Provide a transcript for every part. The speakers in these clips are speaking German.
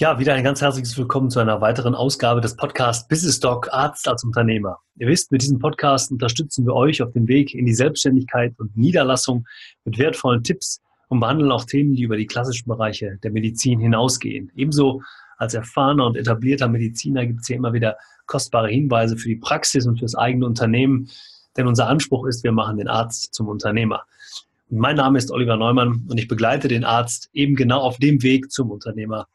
Ja, wieder ein ganz herzliches Willkommen zu einer weiteren Ausgabe des Podcasts Business Doc Arzt als Unternehmer. Ihr wisst, mit diesem Podcast unterstützen wir euch auf dem Weg in die Selbstständigkeit und Niederlassung mit wertvollen Tipps und behandeln auch Themen, die über die klassischen Bereiche der Medizin hinausgehen. Ebenso als erfahrener und etablierter Mediziner gibt es hier immer wieder kostbare Hinweise für die Praxis und fürs eigene Unternehmen, denn unser Anspruch ist, wir machen den Arzt zum Unternehmer. Mein Name ist Oliver Neumann und ich begleite den Arzt eben genau auf dem Weg zum Unternehmer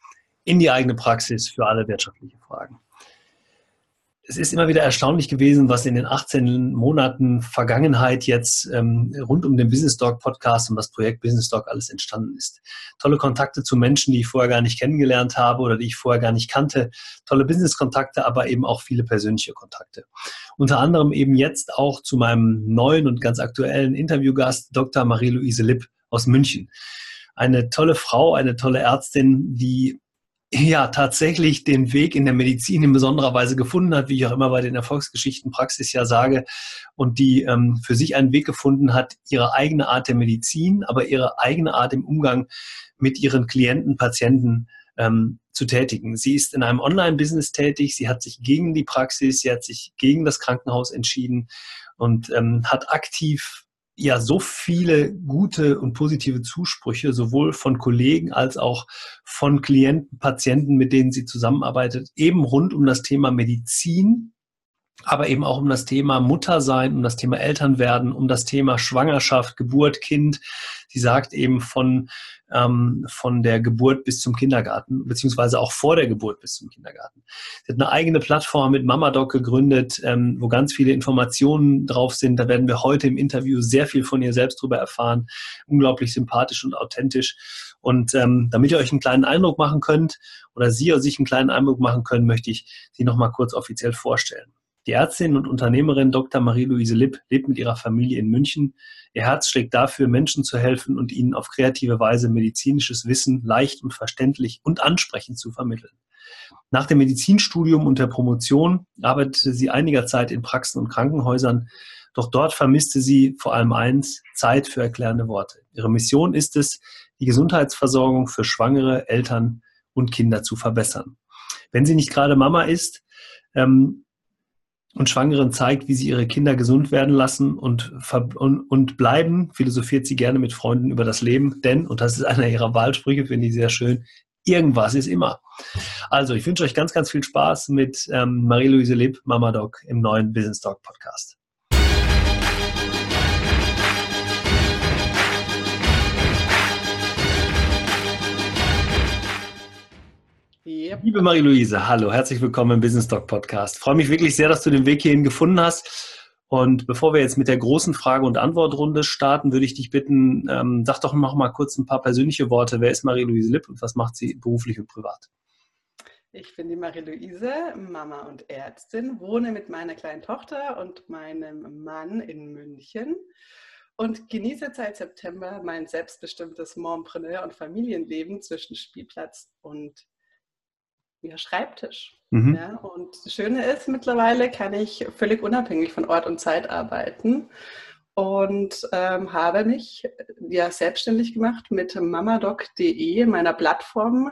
in die eigene Praxis für alle wirtschaftliche Fragen. Es ist immer wieder erstaunlich gewesen, was in den 18 Monaten Vergangenheit jetzt ähm, rund um den Business Dog Podcast und das Projekt Business Dog alles entstanden ist. Tolle Kontakte zu Menschen, die ich vorher gar nicht kennengelernt habe oder die ich vorher gar nicht kannte. Tolle Business-Kontakte, aber eben auch viele persönliche Kontakte. Unter anderem eben jetzt auch zu meinem neuen und ganz aktuellen Interviewgast, Dr. Marie-Louise Lipp aus München. Eine tolle Frau, eine tolle Ärztin, die ja tatsächlich den Weg in der Medizin in besonderer Weise gefunden hat, wie ich auch immer bei den Erfolgsgeschichten Praxis ja sage, und die ähm, für sich einen Weg gefunden hat, ihre eigene Art der Medizin, aber ihre eigene Art im Umgang mit ihren Klienten, Patienten ähm, zu tätigen. Sie ist in einem Online-Business tätig, sie hat sich gegen die Praxis, sie hat sich gegen das Krankenhaus entschieden und ähm, hat aktiv ja so viele gute und positive Zusprüche, sowohl von Kollegen als auch von Klienten, Patienten, mit denen sie zusammenarbeitet, eben rund um das Thema Medizin, aber eben auch um das Thema Muttersein, um das Thema Elternwerden, um das Thema Schwangerschaft, Geburt, Kind. Sie sagt eben von, ähm, von der Geburt bis zum Kindergarten, beziehungsweise auch vor der Geburt bis zum Kindergarten. Sie hat eine eigene Plattform mit MamaDoc gegründet, ähm, wo ganz viele Informationen drauf sind. Da werden wir heute im Interview sehr viel von ihr selbst drüber erfahren. Unglaublich sympathisch und authentisch. Und ähm, damit ihr euch einen kleinen Eindruck machen könnt oder Sie sich einen kleinen Eindruck machen können, möchte ich Sie nochmal kurz offiziell vorstellen. Die Ärztin und Unternehmerin Dr. Marie-Louise Lipp lebt mit ihrer Familie in München. Ihr Herz schlägt dafür, Menschen zu helfen und ihnen auf kreative Weise medizinisches Wissen leicht und verständlich und ansprechend zu vermitteln. Nach dem Medizinstudium und der Promotion arbeitete sie einiger Zeit in Praxen und Krankenhäusern. Doch dort vermisste sie vor allem eins, Zeit für erklärende Worte. Ihre Mission ist es, die Gesundheitsversorgung für Schwangere, Eltern und Kinder zu verbessern. Wenn sie nicht gerade Mama ist, ähm, und Schwangeren zeigt, wie sie ihre Kinder gesund werden lassen und, und, und bleiben, philosophiert sie gerne mit Freunden über das Leben, denn, und das ist einer ihrer Wahlsprüche, finde ich sehr schön, irgendwas ist immer. Also, ich wünsche euch ganz, ganz viel Spaß mit ähm, Marie-Louise Lipp, Mama Doc im neuen Business Doc Podcast. Yep. Liebe Marie-Louise, hallo, herzlich willkommen im Business Talk Podcast. Ich freue mich wirklich sehr, dass du den Weg hierhin gefunden hast. Und bevor wir jetzt mit der großen Frage- und Antwortrunde starten, würde ich dich bitten, ähm, sag doch noch mal kurz ein paar persönliche Worte. Wer ist Marie-Louise Lipp und was macht sie beruflich und privat? Ich bin die Marie-Louise, Mama und Ärztin, wohne mit meiner kleinen Tochter und meinem Mann in München und genieße seit September mein selbstbestimmtes Mompreneur- und Familienleben zwischen Spielplatz und ja, Schreibtisch. Mhm. Ja, und das Schöne ist, mittlerweile kann ich völlig unabhängig von Ort und Zeit arbeiten und ähm, habe mich ja selbstständig gemacht mit mamadoc.de, meiner Plattform,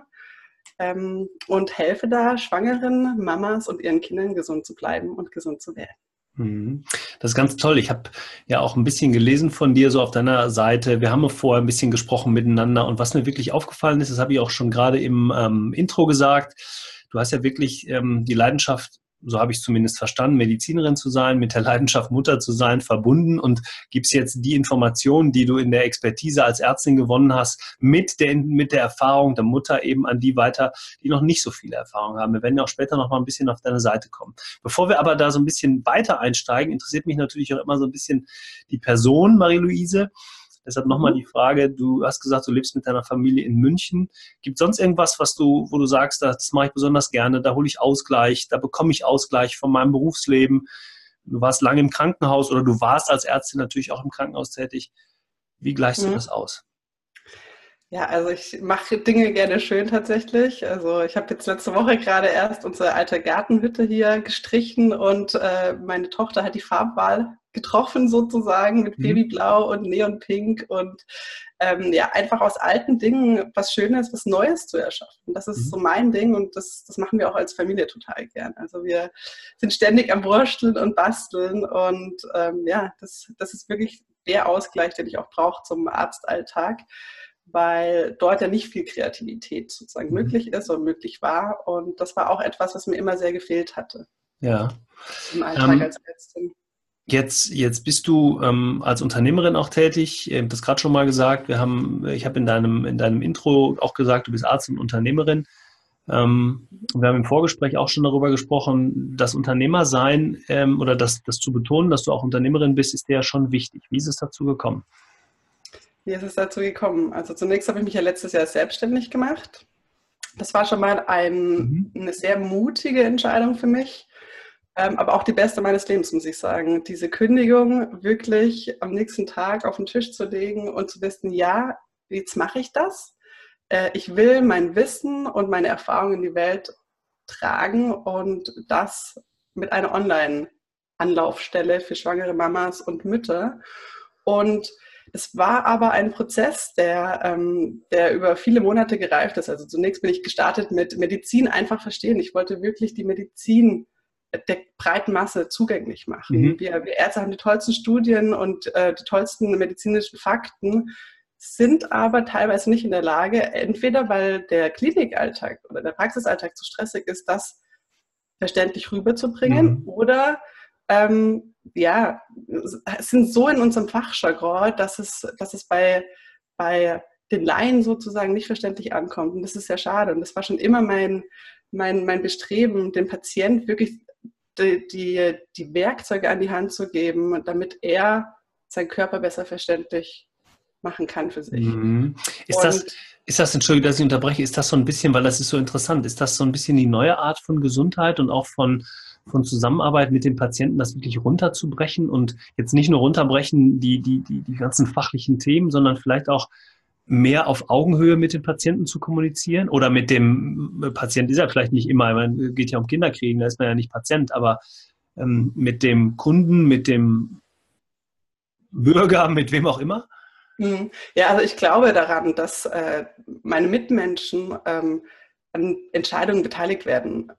ähm, und helfe da schwangeren Mamas und ihren Kindern gesund zu bleiben und gesund zu werden. Mhm. Das ist ganz toll. Ich habe ja auch ein bisschen gelesen von dir so auf deiner Seite. Wir haben vorher ein bisschen gesprochen miteinander und was mir wirklich aufgefallen ist, das habe ich auch schon gerade im ähm, Intro gesagt. Du hast ja wirklich ähm, die Leidenschaft so habe ich es zumindest verstanden, Medizinerin zu sein, mit der Leidenschaft Mutter zu sein, verbunden und gibst jetzt die Informationen, die du in der Expertise als Ärztin gewonnen hast, mit der, mit der Erfahrung der Mutter eben an die weiter, die noch nicht so viele Erfahrungen haben. Wir werden ja auch später noch mal ein bisschen auf deine Seite kommen. Bevor wir aber da so ein bisschen weiter einsteigen, interessiert mich natürlich auch immer so ein bisschen die Person, Marie-Louise. Deshalb nochmal die Frage, du hast gesagt, du lebst mit deiner Familie in München. Gibt es sonst irgendwas, was du, wo du sagst, das mache ich besonders gerne, da hole ich Ausgleich, da bekomme ich Ausgleich von meinem Berufsleben? Du warst lange im Krankenhaus oder du warst als Ärztin natürlich auch im Krankenhaus tätig. Wie gleichst du mhm. das aus? Ja, also ich mache Dinge gerne schön tatsächlich. Also ich habe jetzt letzte Woche gerade erst unsere alte Gartenhütte hier gestrichen und äh, meine Tochter hat die Farbwahl getroffen sozusagen mit mhm. Babyblau und Neonpink und ähm, ja, einfach aus alten Dingen was Schönes, was Neues zu erschaffen. Das ist mhm. so mein Ding und das, das machen wir auch als Familie total gern. Also wir sind ständig am Wursteln und Basteln und ähm, ja, das, das ist wirklich der Ausgleich, den ich auch brauche zum Arztalltag weil dort ja nicht viel Kreativität sozusagen mhm. möglich ist und möglich war. Und das war auch etwas, was mir immer sehr gefehlt hatte. Ja. Im Alltag ähm, als Ärztin. Jetzt, jetzt bist du ähm, als Unternehmerin auch tätig. Ich habe das gerade schon mal gesagt. Wir haben, ich habe in deinem, in deinem Intro auch gesagt, du bist Arzt und Unternehmerin. Ähm, wir haben im Vorgespräch auch schon darüber gesprochen, das Unternehmersein ähm, oder das, das zu betonen, dass du auch Unternehmerin bist, ist dir ja schon wichtig. Wie ist es dazu gekommen? Wie ist es dazu gekommen? Also zunächst habe ich mich ja letztes Jahr selbstständig gemacht. Das war schon mal ein, mhm. eine sehr mutige Entscheidung für mich, ähm, aber auch die beste meines Lebens, muss ich sagen. Diese Kündigung wirklich am nächsten Tag auf den Tisch zu legen und zu wissen, ja, jetzt mache ich das. Äh, ich will mein Wissen und meine Erfahrungen in die Welt tragen und das mit einer Online-Anlaufstelle für schwangere Mamas und Mütter. Und es war aber ein Prozess, der, ähm, der über viele Monate gereift ist. Also zunächst bin ich gestartet mit Medizin einfach verstehen. Ich wollte wirklich die Medizin der breiten Masse zugänglich machen. Mhm. Wir, wir, Ärzte haben die tollsten Studien und äh, die tollsten medizinischen Fakten, sind aber teilweise nicht in der Lage, entweder weil der Klinikalltag oder der Praxisalltag zu stressig ist, das verständlich rüberzubringen mhm. oder ähm, ja, sind so in unserem Fachjargon, dass es, dass es bei, bei den Laien sozusagen nicht verständlich ankommt. Und das ist sehr schade. Und das war schon immer mein, mein, mein Bestreben, dem Patient wirklich die, die, die Werkzeuge an die Hand zu geben, damit er seinen Körper besser verständlich machen kann für sich. Mhm. Ist, das, ist das, Entschuldigung, dass ich unterbreche, ist das so ein bisschen, weil das ist so interessant, ist das so ein bisschen die neue Art von Gesundheit und auch von, von Zusammenarbeit mit den Patienten, das wirklich runterzubrechen und jetzt nicht nur runterbrechen die, die, die, die ganzen fachlichen Themen, sondern vielleicht auch mehr auf Augenhöhe mit den Patienten zu kommunizieren oder mit dem Patienten ist ja vielleicht nicht immer, man geht ja um Kinderkriegen, da ist man ja nicht Patient, aber ähm, mit dem Kunden, mit dem Bürger, mit wem auch immer? Mhm. Ja, also ich glaube daran, dass äh, meine Mitmenschen ähm, an Entscheidungen beteiligt werden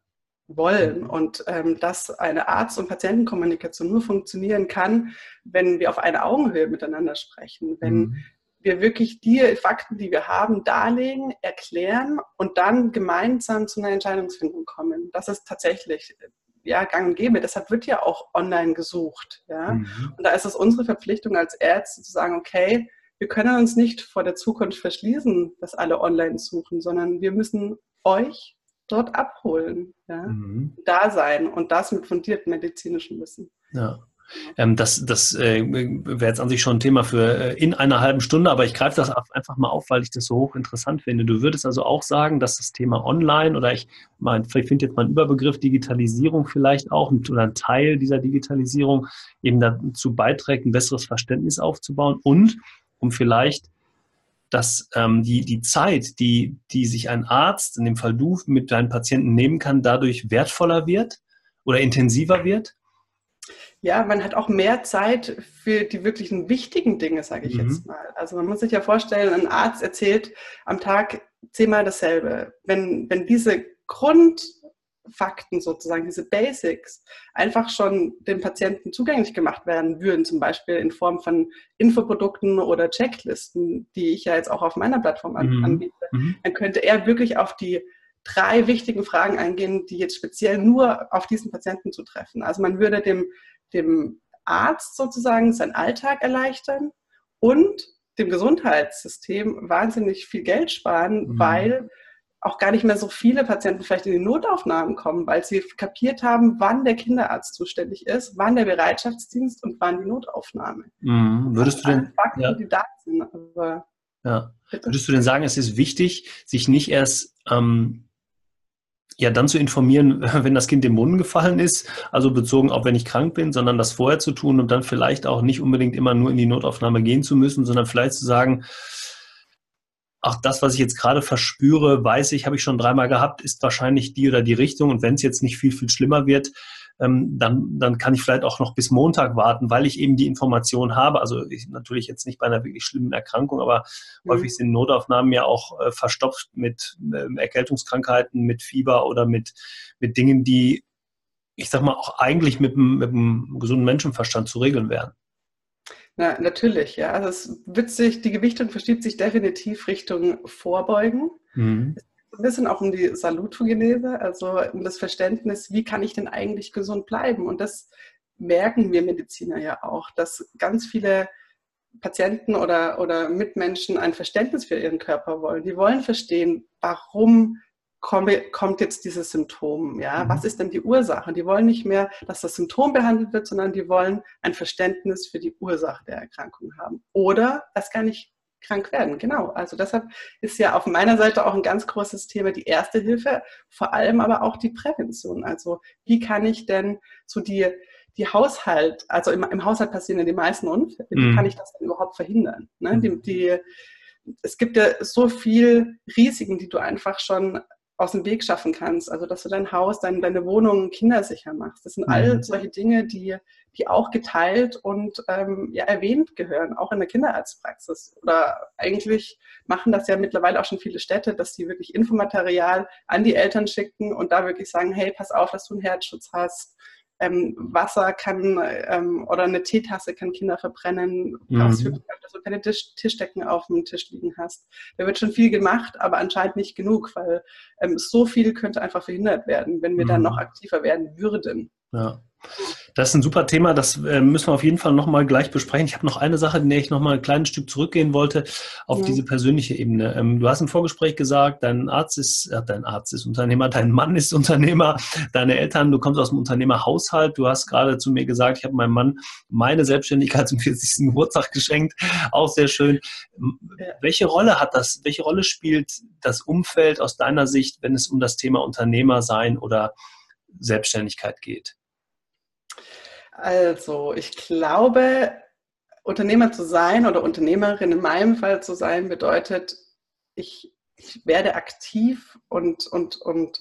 wollen mhm. und ähm, dass eine Arzt- und Patientenkommunikation nur funktionieren kann, wenn wir auf einer Augenhöhe miteinander sprechen, wenn mhm. Wir wirklich die Fakten, die wir haben, darlegen, erklären und dann gemeinsam zu einer Entscheidungsfindung kommen. Das ist tatsächlich ja, gang und gäbe. Deshalb wird ja auch online gesucht. Ja? Mhm. Und da ist es unsere Verpflichtung als Ärzte zu sagen, okay, wir können uns nicht vor der Zukunft verschließen, dass alle online suchen, sondern wir müssen euch dort abholen, ja? Mhm. da sein und das mit fundiertem medizinischen Wissen. Ja. Ähm, das das äh, wäre jetzt an sich schon ein Thema für äh, in einer halben Stunde, aber ich greife das einfach mal auf, weil ich das so hochinteressant finde. Du würdest also auch sagen, dass das Thema Online oder ich, mein, ich finde jetzt mal einen Überbegriff Digitalisierung vielleicht auch oder ein Teil dieser Digitalisierung eben dazu beiträgt, ein besseres Verständnis aufzubauen und um vielleicht dass ähm, die, die Zeit, die, die sich ein Arzt, in dem Fall du, mit deinen Patienten nehmen kann, dadurch wertvoller wird oder intensiver wird? Ja, man hat auch mehr Zeit für die wirklichen wichtigen Dinge, sage ich mhm. jetzt mal. Also man muss sich ja vorstellen, ein Arzt erzählt am Tag zehnmal dasselbe. Wenn, wenn diese Grund, Fakten sozusagen, diese Basics, einfach schon den Patienten zugänglich gemacht werden würden, zum Beispiel in Form von Infoprodukten oder Checklisten, die ich ja jetzt auch auf meiner Plattform mhm. anbiete, mhm. dann könnte er wirklich auf die drei wichtigen Fragen eingehen, die jetzt speziell nur auf diesen Patienten zu treffen. Also man würde dem, dem Arzt sozusagen seinen Alltag erleichtern und dem Gesundheitssystem wahnsinnig viel Geld sparen, mhm. weil auch gar nicht mehr so viele Patienten vielleicht in die Notaufnahmen kommen, weil sie kapiert haben, wann der Kinderarzt zuständig ist, wann der Bereitschaftsdienst und wann die Notaufnahme. Mhm. Würdest du denn, Fakten, ja. die da sind, ja. Würdest du denn sagen, es ist wichtig, sich nicht erst ähm, ja dann zu informieren, wenn das Kind im Brunnen gefallen ist, also bezogen auch wenn ich krank bin, sondern das vorher zu tun und dann vielleicht auch nicht unbedingt immer nur in die Notaufnahme gehen zu müssen, sondern vielleicht zu sagen, auch das, was ich jetzt gerade verspüre, weiß ich, habe ich schon dreimal gehabt, ist wahrscheinlich die oder die Richtung. Und wenn es jetzt nicht viel, viel schlimmer wird, ähm, dann, dann kann ich vielleicht auch noch bis Montag warten, weil ich eben die Information habe. Also ich, natürlich jetzt nicht bei einer wirklich schlimmen Erkrankung, aber mhm. häufig sind Notaufnahmen ja auch äh, verstopft mit äh, Erkältungskrankheiten, mit Fieber oder mit, mit Dingen, die, ich sag mal, auch eigentlich mit, mit einem gesunden Menschenverstand zu regeln wären. Na, natürlich, ja. Also es wird sich, die Gewichtung verschiebt sich definitiv Richtung Vorbeugen. Mhm ein bisschen auch um die Salutogenese, also um das Verständnis, wie kann ich denn eigentlich gesund bleiben? Und das merken wir Mediziner ja auch, dass ganz viele Patienten oder, oder Mitmenschen ein Verständnis für ihren Körper wollen. Die wollen verstehen, warum kommt jetzt dieses Symptom? Ja? Mhm. Was ist denn die Ursache? Die wollen nicht mehr, dass das Symptom behandelt wird, sondern die wollen ein Verständnis für die Ursache der Erkrankung haben. Oder das gar nicht krank werden. Genau. Also deshalb ist ja auf meiner Seite auch ein ganz großes Thema die erste Hilfe, vor allem aber auch die Prävention. Also wie kann ich denn so die, die Haushalt, also im, im Haushalt passieren ja die meisten Unfälle, wie mhm. kann ich das denn überhaupt verhindern? Ne? Die, mhm. die, es gibt ja so viel Risiken, die du einfach schon aus dem Weg schaffen kannst. Also, dass du dein Haus, dein, deine Wohnung kindersicher machst. Das sind mhm. all solche Dinge, die, die auch geteilt und ähm, ja, erwähnt gehören, auch in der Kinderarztpraxis. Oder eigentlich machen das ja mittlerweile auch schon viele Städte, dass sie wirklich Infomaterial an die Eltern schicken und da wirklich sagen, hey, pass auf, dass du einen Herzschutz hast ähm, Wasser kann ähm, oder eine Teetasse kann Kinder verbrennen. Mhm. dass du keine Tisch, Tischdecken auf dem Tisch liegen hast. Da wird schon viel gemacht, aber anscheinend nicht genug, weil ähm, so viel könnte einfach verhindert werden, wenn wir mhm. dann noch aktiver werden würden. Ja. Das ist ein super Thema, das äh, müssen wir auf jeden Fall nochmal gleich besprechen. Ich habe noch eine Sache, in der ich nochmal ein kleines Stück zurückgehen wollte, auf ja. diese persönliche Ebene. Ähm, du hast im Vorgespräch gesagt, dein Arzt ist, äh, dein Arzt ist Unternehmer, dein Mann ist Unternehmer, deine Eltern, du kommst aus dem Unternehmerhaushalt. Du hast gerade zu mir gesagt, ich habe meinem Mann meine Selbstständigkeit zum 40. Geburtstag geschenkt. Auch sehr schön. Welche Rolle hat das, welche Rolle spielt das Umfeld aus deiner Sicht, wenn es um das Thema Unternehmer sein oder Selbstständigkeit geht? Also, ich glaube, Unternehmer zu sein oder Unternehmerin in meinem Fall zu sein, bedeutet, ich, ich werde aktiv und, und, und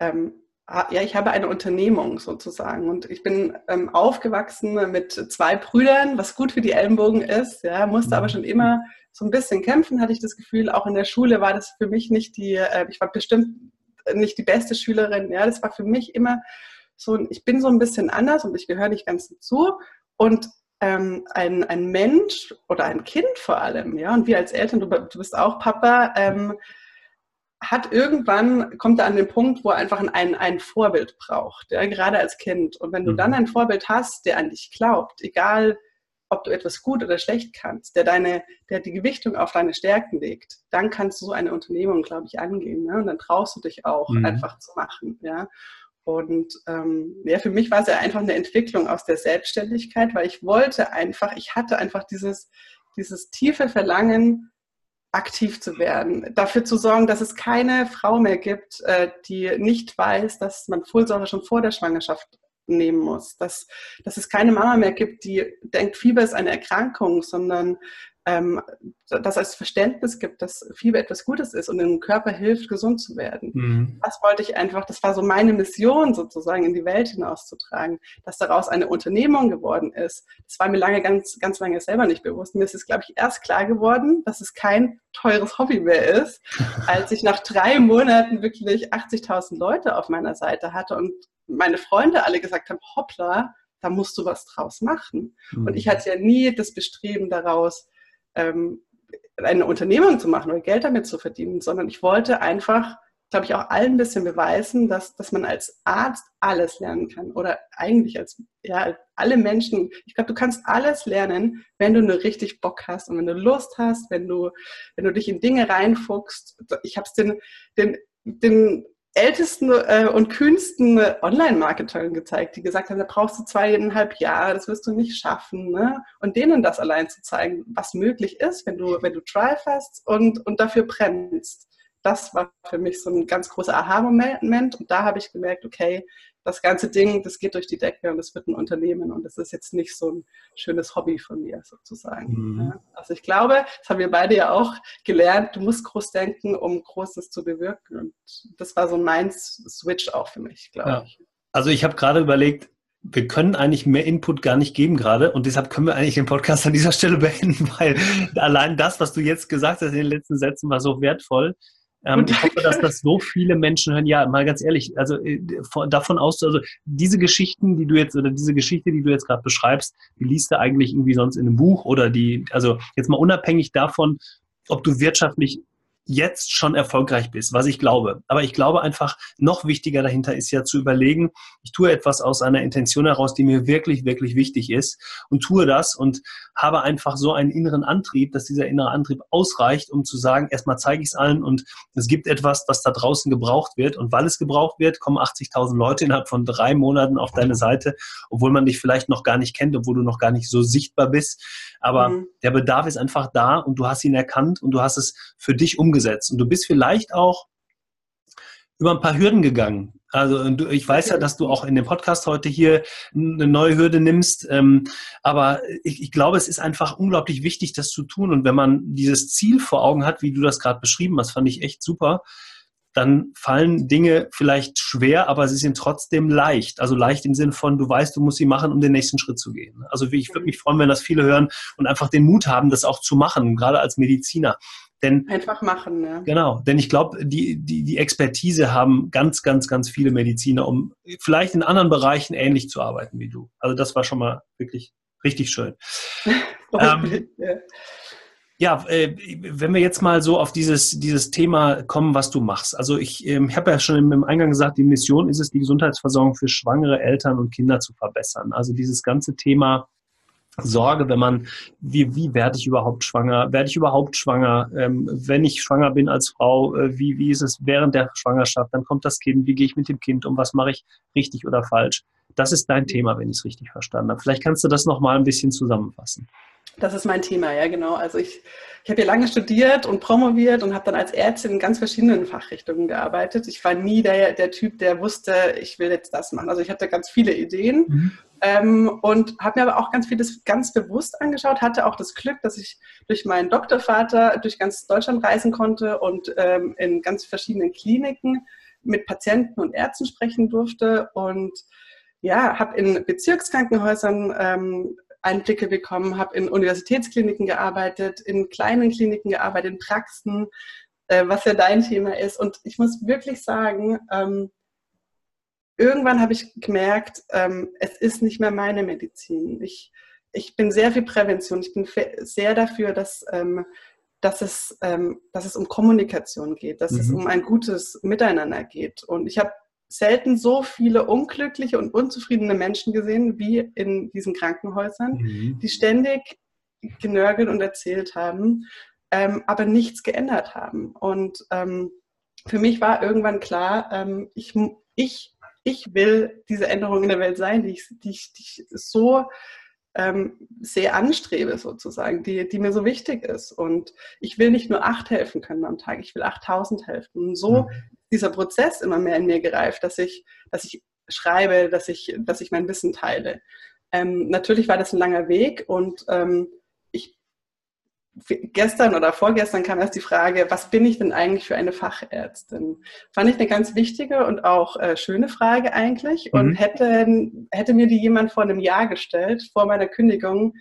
ähm, ja, ich habe eine Unternehmung sozusagen. Und ich bin ähm, aufgewachsen mit zwei Brüdern, was gut für die Ellenbogen ist, ja, musste aber schon immer so ein bisschen kämpfen, hatte ich das Gefühl. Auch in der Schule war das für mich nicht die, äh, ich war bestimmt nicht die beste Schülerin, ja, das war für mich immer so, ich bin so ein bisschen anders und ich gehöre nicht ganz dazu. Und ähm, ein, ein Mensch oder ein Kind vor allem, ja, und wir als Eltern, du, du bist auch Papa, ähm, hat irgendwann, kommt er an den Punkt, wo er einfach ein, ein Vorbild braucht, ja, gerade als Kind. Und wenn du dann mhm. ein Vorbild hast, der an dich glaubt, egal ob du etwas gut oder schlecht kannst, der deine, der die Gewichtung auf deine Stärken legt, dann kannst du so eine Unternehmung, glaube ich, angehen. Ne? Und dann traust du dich auch mhm. einfach zu machen. Ja? Und ähm, ja, für mich war es ja einfach eine Entwicklung aus der Selbstständigkeit, weil ich wollte einfach, ich hatte einfach dieses, dieses tiefe Verlangen, aktiv zu werden, dafür zu sorgen, dass es keine Frau mehr gibt, äh, die nicht weiß, dass man Folsäure schon vor der Schwangerschaft nehmen muss, dass, dass es keine Mama mehr gibt, die denkt, Fieber ist eine Erkrankung, sondern ähm, dass es Verständnis gibt, dass Fieber etwas Gutes ist und dem Körper hilft, gesund zu werden. Mhm. Das wollte ich einfach, das war so meine Mission sozusagen in die Welt hinauszutragen, dass daraus eine Unternehmung geworden ist. Das war mir lange, ganz, ganz lange selber nicht bewusst. Mir ist es, glaube ich, erst klar geworden, dass es kein teures Hobby mehr ist, als ich nach drei Monaten wirklich 80.000 Leute auf meiner Seite hatte und meine Freunde alle gesagt haben, hoppla, da musst du was draus machen. Mhm. Und ich hatte ja nie das Bestreben daraus, ähm, eine Unternehmung zu machen oder Geld damit zu verdienen, sondern ich wollte einfach, glaube ich, auch allen ein bisschen beweisen, dass, dass man als Arzt alles lernen kann oder eigentlich als ja, alle Menschen. Ich glaube, du kannst alles lernen, wenn du nur richtig Bock hast und wenn du Lust hast, wenn du, wenn du dich in Dinge reinfuchst. Ich habe es den, den, den ältesten äh, und kühnsten Online-Marketern gezeigt, die gesagt haben, da brauchst du zweieinhalb Jahre, das wirst du nicht schaffen. Ne? Und denen das allein zu zeigen, was möglich ist, wenn du, wenn du Drive hast und, und dafür brennst. Das war für mich so ein ganz großer Aha-Moment. Und da habe ich gemerkt, okay, das ganze Ding, das geht durch die Decke und es wird ein Unternehmen und das ist jetzt nicht so ein schönes Hobby von mir sozusagen. Mhm. Also ich glaube, das haben wir beide ja auch gelernt, du musst groß denken, um Großes zu bewirken und das war so mein Switch auch für mich, glaube ja. ich. Also ich habe gerade überlegt, wir können eigentlich mehr Input gar nicht geben gerade und deshalb können wir eigentlich den Podcast an dieser Stelle beenden, weil allein das, was du jetzt gesagt hast in den letzten Sätzen, war so wertvoll. Ähm, ich hoffe, dass das so viele Menschen hören. Ja, mal ganz ehrlich, also äh, davon aus, also diese Geschichten, die du jetzt oder diese Geschichte, die du jetzt gerade beschreibst, die liest du eigentlich irgendwie sonst in einem Buch oder die, also jetzt mal unabhängig davon, ob du wirtschaftlich jetzt schon erfolgreich bist, was ich glaube. Aber ich glaube einfach, noch wichtiger dahinter ist ja zu überlegen, ich tue etwas aus einer Intention heraus, die mir wirklich, wirklich wichtig ist und tue das und habe einfach so einen inneren Antrieb, dass dieser innere Antrieb ausreicht, um zu sagen, erstmal zeige ich es allen und es gibt etwas, was da draußen gebraucht wird und weil es gebraucht wird, kommen 80.000 Leute innerhalb von drei Monaten auf deine Seite, obwohl man dich vielleicht noch gar nicht kennt, obwohl du noch gar nicht so sichtbar bist. Aber mhm. der Bedarf ist einfach da und du hast ihn erkannt und du hast es für dich umgesetzt umgesetzt. Und du bist vielleicht auch über ein paar Hürden gegangen. Also ich weiß ja, dass du auch in dem Podcast heute hier eine neue Hürde nimmst. Ähm, aber ich, ich, glaube, es ist einfach unglaublich wichtig, das zu tun. Und wenn man dieses Ziel vor Augen hat, wie du das gerade beschrieben hast, fand ich echt super, dann fallen Dinge vielleicht schwer, aber sie sind trotzdem leicht. Also leicht im Sinne von, du weißt, du musst sie machen, um den nächsten Schritt zu gehen. Also ich würde mich freuen, wenn das viele hören und einfach den Mut haben, das auch zu machen, gerade als Mediziner. Denn, Einfach machen, ne? Genau, denn ich glaube, die, die, die Expertise haben ganz, ganz, ganz viele Mediziner, um vielleicht in anderen Bereichen ähnlich zu arbeiten wie du. Also das war schon mal wirklich richtig schön. ähm, ja, äh, wenn wir jetzt mal so auf dieses, dieses Thema kommen, was du machst. Also ich, ähm, habe ja schon im, im Eingang gesagt, die Mission ist es, die Gesundheitsversorgung für schwangere Eltern und Kinder zu verbessern. Also dieses ganze Thema Sorge, wenn man, wie, wie werde ich überhaupt schwanger? Werde ich überhaupt schwanger? Ähm, wenn ich schwanger bin als Frau, äh, wie, wie ist es während der Schwangerschaft? Dann kommt das Kind, wie gehe ich mit dem Kind um? Was mache ich richtig oder falsch? Das ist dein Thema, wenn ich es richtig verstanden habe. Vielleicht kannst du das nochmal ein bisschen zusammenfassen. Das ist mein Thema, ja genau. Also ich, ich habe hier lange studiert und promoviert und habe dann als Ärztin in ganz verschiedenen Fachrichtungen gearbeitet. Ich war nie der, der Typ, der wusste, ich will jetzt das machen. Also ich hatte ganz viele Ideen mhm. ähm, und habe mir aber auch ganz vieles ganz bewusst angeschaut. Hatte auch das Glück, dass ich durch meinen Doktorvater durch ganz Deutschland reisen konnte und ähm, in ganz verschiedenen Kliniken mit Patienten und Ärzten sprechen durfte und ja, habe in Bezirkskrankenhäusern ähm, Einblicke bekommen, habe in Universitätskliniken gearbeitet, in kleinen Kliniken gearbeitet, in Praxen, äh, was ja dein Thema ist. Und ich muss wirklich sagen, ähm, irgendwann habe ich gemerkt, ähm, es ist nicht mehr meine Medizin. Ich, ich bin sehr für Prävention. Ich bin sehr dafür, dass, ähm, dass, es, ähm, dass es um Kommunikation geht, dass mhm. es um ein gutes Miteinander geht. Und ich habe selten so viele unglückliche und unzufriedene Menschen gesehen wie in diesen Krankenhäusern, mhm. die ständig genörgelt und erzählt haben, ähm, aber nichts geändert haben. Und ähm, für mich war irgendwann klar, ähm, ich, ich, ich will diese Änderung in der Welt sein, die ich, die ich, die ich so ähm, sehr anstrebe sozusagen, die, die mir so wichtig ist. Und ich will nicht nur acht helfen können am Tag, ich will 8000 helfen. Und so mhm dieser Prozess immer mehr in mir gereift, dass ich, dass ich schreibe, dass ich, dass ich mein Wissen teile. Ähm, natürlich war das ein langer Weg und ähm, ich, gestern oder vorgestern kam erst die Frage, was bin ich denn eigentlich für eine Fachärztin? Fand ich eine ganz wichtige und auch äh, schöne Frage eigentlich und mhm. hätte, hätte mir die jemand vor einem Jahr gestellt, vor meiner Kündigung,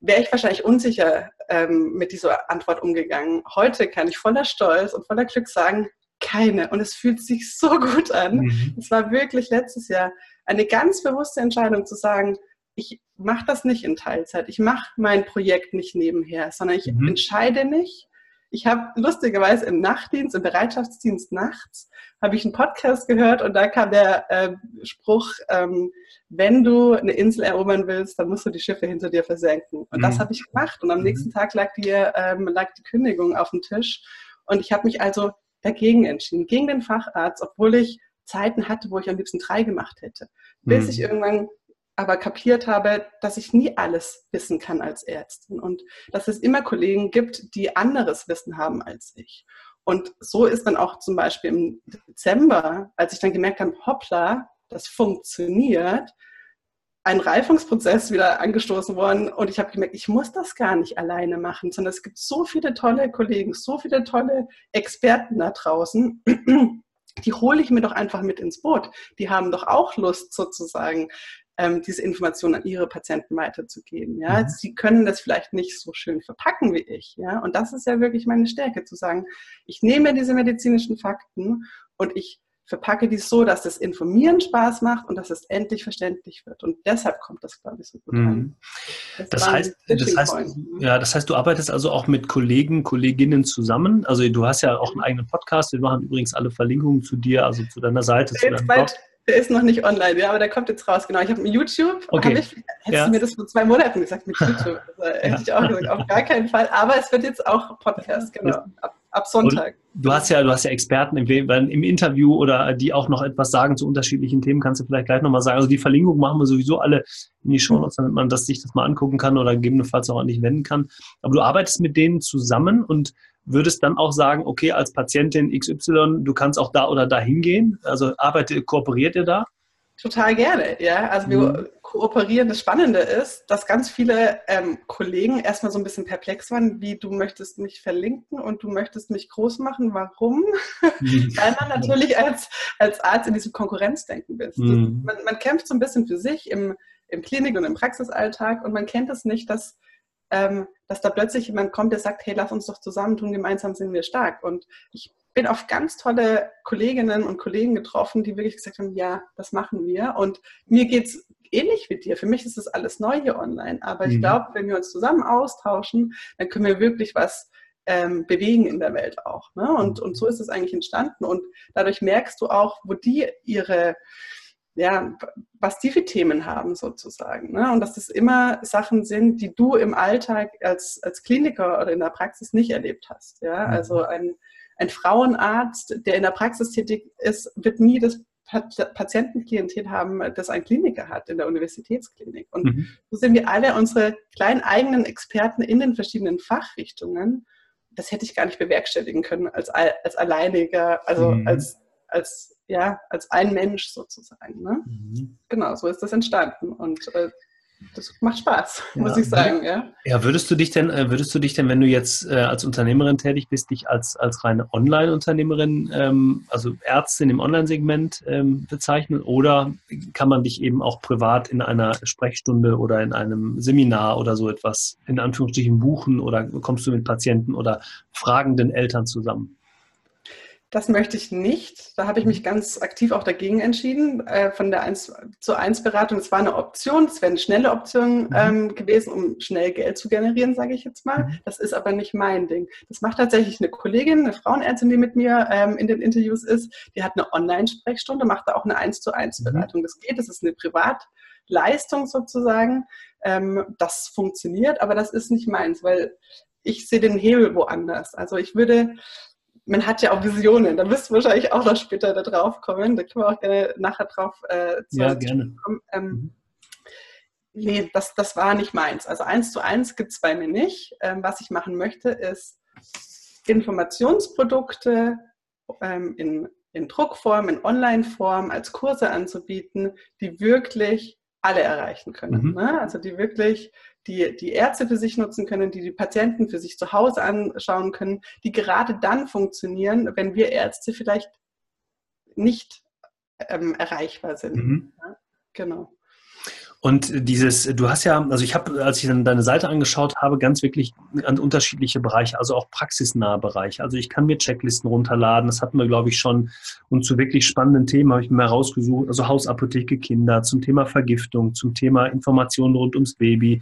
wäre ich wahrscheinlich unsicher ähm, mit dieser Antwort umgegangen. Heute kann ich voller Stolz und voller Glück sagen, keine. Und es fühlt sich so gut an. Mhm. Es war wirklich letztes Jahr eine ganz bewusste Entscheidung zu sagen, ich mache das nicht in Teilzeit. Ich mache mein Projekt nicht nebenher, sondern ich mhm. entscheide mich. Ich habe lustigerweise im Nachtdienst, im Bereitschaftsdienst nachts, habe ich einen Podcast gehört und da kam der äh, Spruch, ähm, wenn du eine Insel erobern willst, dann musst du die Schiffe hinter dir versenken. Und mhm. das habe ich gemacht. Und am mhm. nächsten Tag lag die, ähm, lag die Kündigung auf dem Tisch. Und ich habe mich also dagegen entschieden, gegen den Facharzt, obwohl ich Zeiten hatte, wo ich am liebsten drei gemacht hätte. Bis mhm. ich irgendwann aber kapiert habe, dass ich nie alles wissen kann als Ärztin und dass es immer Kollegen gibt, die anderes Wissen haben als ich. Und so ist dann auch zum Beispiel im Dezember, als ich dann gemerkt habe, hoppla, das funktioniert, ein Reifungsprozess wieder angestoßen worden und ich habe gemerkt, ich muss das gar nicht alleine machen, sondern es gibt so viele tolle Kollegen, so viele tolle Experten da draußen, die hole ich mir doch einfach mit ins Boot. Die haben doch auch Lust sozusagen, ähm, diese Informationen an ihre Patienten weiterzugeben. Ja? Mhm. Sie können das vielleicht nicht so schön verpacken wie ich. Ja? Und das ist ja wirklich meine Stärke, zu sagen, ich nehme diese medizinischen Fakten und ich verpacke dies so, dass das Informieren Spaß macht und dass es endlich verständlich wird. Und deshalb kommt das, glaube ich, so gut mhm. an. Das, das heißt, das heißt, ja, das heißt, du arbeitest also auch mit Kollegen, Kolleginnen zusammen. Also du hast ja auch einen eigenen Podcast. Wir machen übrigens alle Verlinkungen zu dir, also zu deiner Seite, zu deinem Blog. Der ist noch nicht online, ja, aber der kommt jetzt raus. Genau, ich habe YouTube. Okay. Ich, hättest ja. du mir das vor zwei Monaten gesagt mit YouTube? Also, hätte ich auch gesagt, auf gar keinen Fall. Aber es wird jetzt auch Podcast, genau. Ab, ab Sonntag. Und du hast ja, du hast ja Experten im, im, Interview oder die auch noch etwas sagen zu unterschiedlichen Themen. Kannst du vielleicht gleich nochmal sagen? Also die Verlinkung machen wir sowieso alle in die Show Notes, damit man das, sich das mal angucken kann oder gegebenenfalls auch an dich wenden kann. Aber du arbeitest mit denen zusammen und würdest dann auch sagen, okay, als Patientin XY, du kannst auch da oder da hingehen? Also arbeitet, kooperiert ihr da? Total gerne, ja. Also wir mhm. kooperieren. Das Spannende ist, dass ganz viele ähm, Kollegen erstmal so ein bisschen perplex waren, wie du möchtest mich verlinken und du möchtest mich groß machen. Warum? Mhm. Weil man natürlich als, als Arzt in diesem Konkurrenzdenken bist. Mhm. Man, man, kämpft so ein bisschen für sich im, im Klinik- und im Praxisalltag und man kennt es nicht, dass ähm, dass da plötzlich jemand kommt, der sagt, hey, lass uns doch zusammentun, gemeinsam sind wir stark. Und ich bin auf ganz tolle Kolleginnen und Kollegen getroffen, die wirklich gesagt haben, ja, das machen wir. Und mir geht es ähnlich wie dir. Für mich ist das alles neu hier online. Aber mhm. ich glaube, wenn wir uns zusammen austauschen, dann können wir wirklich was ähm, bewegen in der Welt auch. Ne? Und, und so ist es eigentlich entstanden. Und dadurch merkst du auch, wo die ihre ja, was die für Themen haben sozusagen. Ne? Und dass das immer Sachen sind, die du im Alltag als, als Kliniker oder in der Praxis nicht erlebt hast. Ja? Mhm. Also ein, ein Frauenarzt, der in der Praxis tätig ist, wird nie das Patientenklientel haben, das ein Kliniker hat in der Universitätsklinik. Und mhm. so sind wir alle unsere kleinen eigenen Experten in den verschiedenen Fachrichtungen. Das hätte ich gar nicht bewerkstelligen können als, als alleiniger, also mhm. als, als ja, als ein Mensch sozusagen. Ne? Mhm. Genau, so ist das entstanden. Und äh, das macht Spaß, ja. muss ich sagen. Ja. ja, würdest du dich denn, äh, würdest du dich denn, wenn du jetzt äh, als Unternehmerin tätig bist, dich als, als reine Online-Unternehmerin, ähm, also Ärztin im Online-Segment ähm, bezeichnen? Oder kann man dich eben auch privat in einer Sprechstunde oder in einem Seminar oder so etwas in Anführungsstrichen buchen oder kommst du mit Patienten oder fragenden Eltern zusammen? Das möchte ich nicht. Da habe ich mich ganz aktiv auch dagegen entschieden, äh, von der 1 zu 1 Beratung. Es war eine Option, es wäre eine schnelle Option mhm. ähm, gewesen, um schnell Geld zu generieren, sage ich jetzt mal. Mhm. Das ist aber nicht mein Ding. Das macht tatsächlich eine Kollegin, eine Frauenärztin, die mit mir ähm, in den Interviews ist. Die hat eine Online-Sprechstunde, macht da auch eine 1 zu 1 mhm. Beratung. Mhm. Das geht, das ist eine Privatleistung sozusagen. Ähm, das funktioniert, aber das ist nicht meins, weil ich sehe den Hebel woanders. Also ich würde man hat ja auch Visionen, da wirst du wahrscheinlich auch noch später da drauf kommen. Da können wir auch gerne nachher drauf äh, zu ja, gerne. kommen. Ähm, mhm. Nee, das, das war nicht meins. Also eins zu eins gibt es bei mir nicht. Ähm, was ich machen möchte, ist Informationsprodukte ähm, in, in Druckform, in Onlineform als Kurse anzubieten, die wirklich alle erreichen können. Mhm. Ne? Also die wirklich die die Ärzte für sich nutzen können, die die Patienten für sich zu Hause anschauen können, die gerade dann funktionieren, wenn wir Ärzte vielleicht nicht ähm, erreichbar sind. Mhm. Ja? Genau. Und dieses, du hast ja, also ich habe, als ich dann deine Seite angeschaut habe, ganz wirklich an unterschiedliche Bereiche, also auch praxisnahe Bereiche. Also ich kann mir Checklisten runterladen, das hatten wir, glaube ich, schon. Und zu wirklich spannenden Themen habe ich mir mal rausgesucht, also Hausapotheke Kinder, zum Thema Vergiftung, zum Thema Informationen rund ums Baby,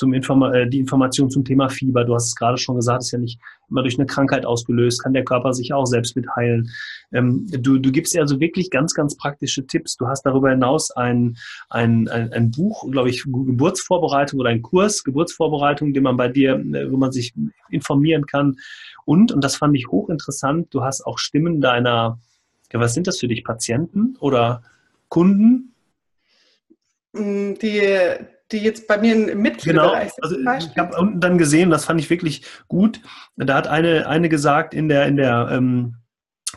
zum Informa äh, die Information zum Thema Fieber. Du hast es gerade schon gesagt, ist ja nicht immer durch eine Krankheit ausgelöst, kann der Körper sich auch selbst mit heilen. Ähm, du, du gibst also wirklich ganz, ganz praktische Tipps. Du hast darüber hinaus ein, ein, ein, ein Buch, glaube ich, Geburtsvorbereitung oder ein Kurs, Geburtsvorbereitung, den man bei dir, äh, wo man sich informieren kann. Und, und das fand ich hochinteressant, du hast auch Stimmen deiner, ja, was sind das für dich, Patienten oder Kunden? Mm, die die jetzt bei mir im Mitgliederbereich genau. sind. Also ich habe unten dann gesehen, das fand ich wirklich gut. Da hat eine, eine gesagt in der, in der, ähm,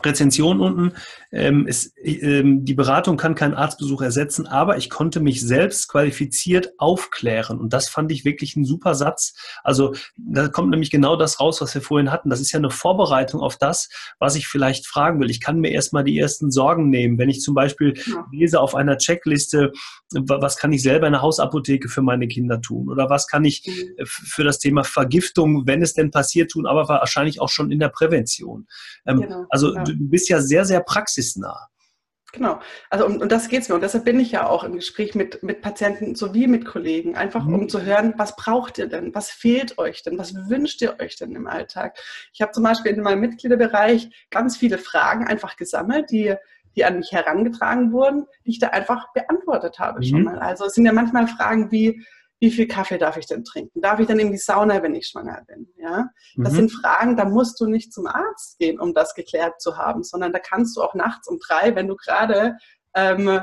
Rezension unten. Ähm, es, ähm, die Beratung kann keinen Arztbesuch ersetzen, aber ich konnte mich selbst qualifiziert aufklären. Und das fand ich wirklich ein super Satz. Also da kommt nämlich genau das raus, was wir vorhin hatten. Das ist ja eine Vorbereitung auf das, was ich vielleicht fragen will. Ich kann mir erstmal die ersten Sorgen nehmen. Wenn ich zum Beispiel ja. lese auf einer Checkliste, was kann ich selber in der Hausapotheke für meine Kinder tun? Oder was kann ich mhm. Äh, für das Thema Vergiftung, wenn es denn passiert, tun, aber wahrscheinlich auch schon in der Prävention. Ähm, genau. Also ja du bist ja sehr, sehr praxisnah. Genau, also um, um das geht es mir. Und deshalb bin ich ja auch im Gespräch mit, mit Patienten sowie mit Kollegen, einfach mhm. um zu hören, was braucht ihr denn? Was fehlt euch denn? Was wünscht ihr euch denn im Alltag? Ich habe zum Beispiel in meinem Mitgliederbereich ganz viele Fragen einfach gesammelt, die, die an mich herangetragen wurden, die ich da einfach beantwortet habe mhm. schon mal. Also es sind ja manchmal Fragen wie, wie viel Kaffee darf ich denn trinken? Darf ich dann in die Sauna, wenn ich schwanger bin? Ja, das mhm. sind Fragen, da musst du nicht zum Arzt gehen, um das geklärt zu haben, sondern da kannst du auch nachts um drei, wenn du gerade ähm,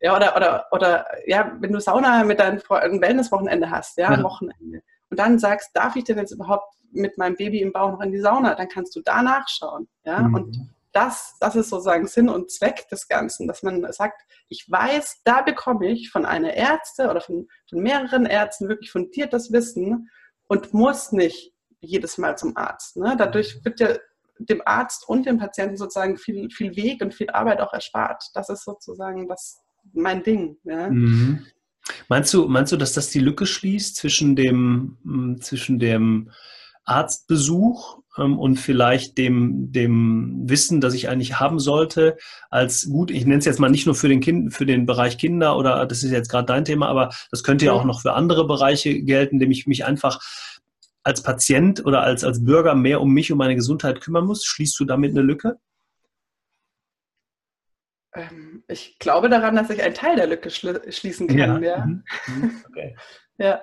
ja, oder, oder, oder ja, wenn du Sauna mit deinem ein Wellnesswochenende hast, ja, ja, Wochenende, und dann sagst, darf ich denn jetzt überhaupt mit meinem Baby im Bauch noch in die Sauna, dann kannst du da nachschauen. Ja? Mhm. Und das, das ist sozusagen Sinn und Zweck des Ganzen, dass man sagt, ich weiß, da bekomme ich von einer Ärzte oder von, von mehreren Ärzten wirklich fundiertes Wissen und muss nicht jedes Mal zum Arzt. Ne? Dadurch wird ja dem Arzt und dem Patienten sozusagen viel, viel Weg und viel Arbeit auch erspart. Das ist sozusagen das, mein Ding. Ja? Mhm. Meinst du, meinst du, dass das die Lücke schließt zwischen dem, zwischen dem Arztbesuch und vielleicht dem, dem Wissen, das ich eigentlich haben sollte, als gut, ich nenne es jetzt mal nicht nur für den Kind, für den Bereich Kinder oder das ist jetzt gerade dein Thema, aber das könnte ja auch noch für andere Bereiche gelten, indem ich mich einfach als Patient oder als, als Bürger mehr um mich, um meine Gesundheit kümmern muss. Schließt du damit eine Lücke? Ähm, ich glaube daran, dass ich einen Teil der Lücke schließen kann. Ja. ja. Mhm. Mhm. Okay. ja.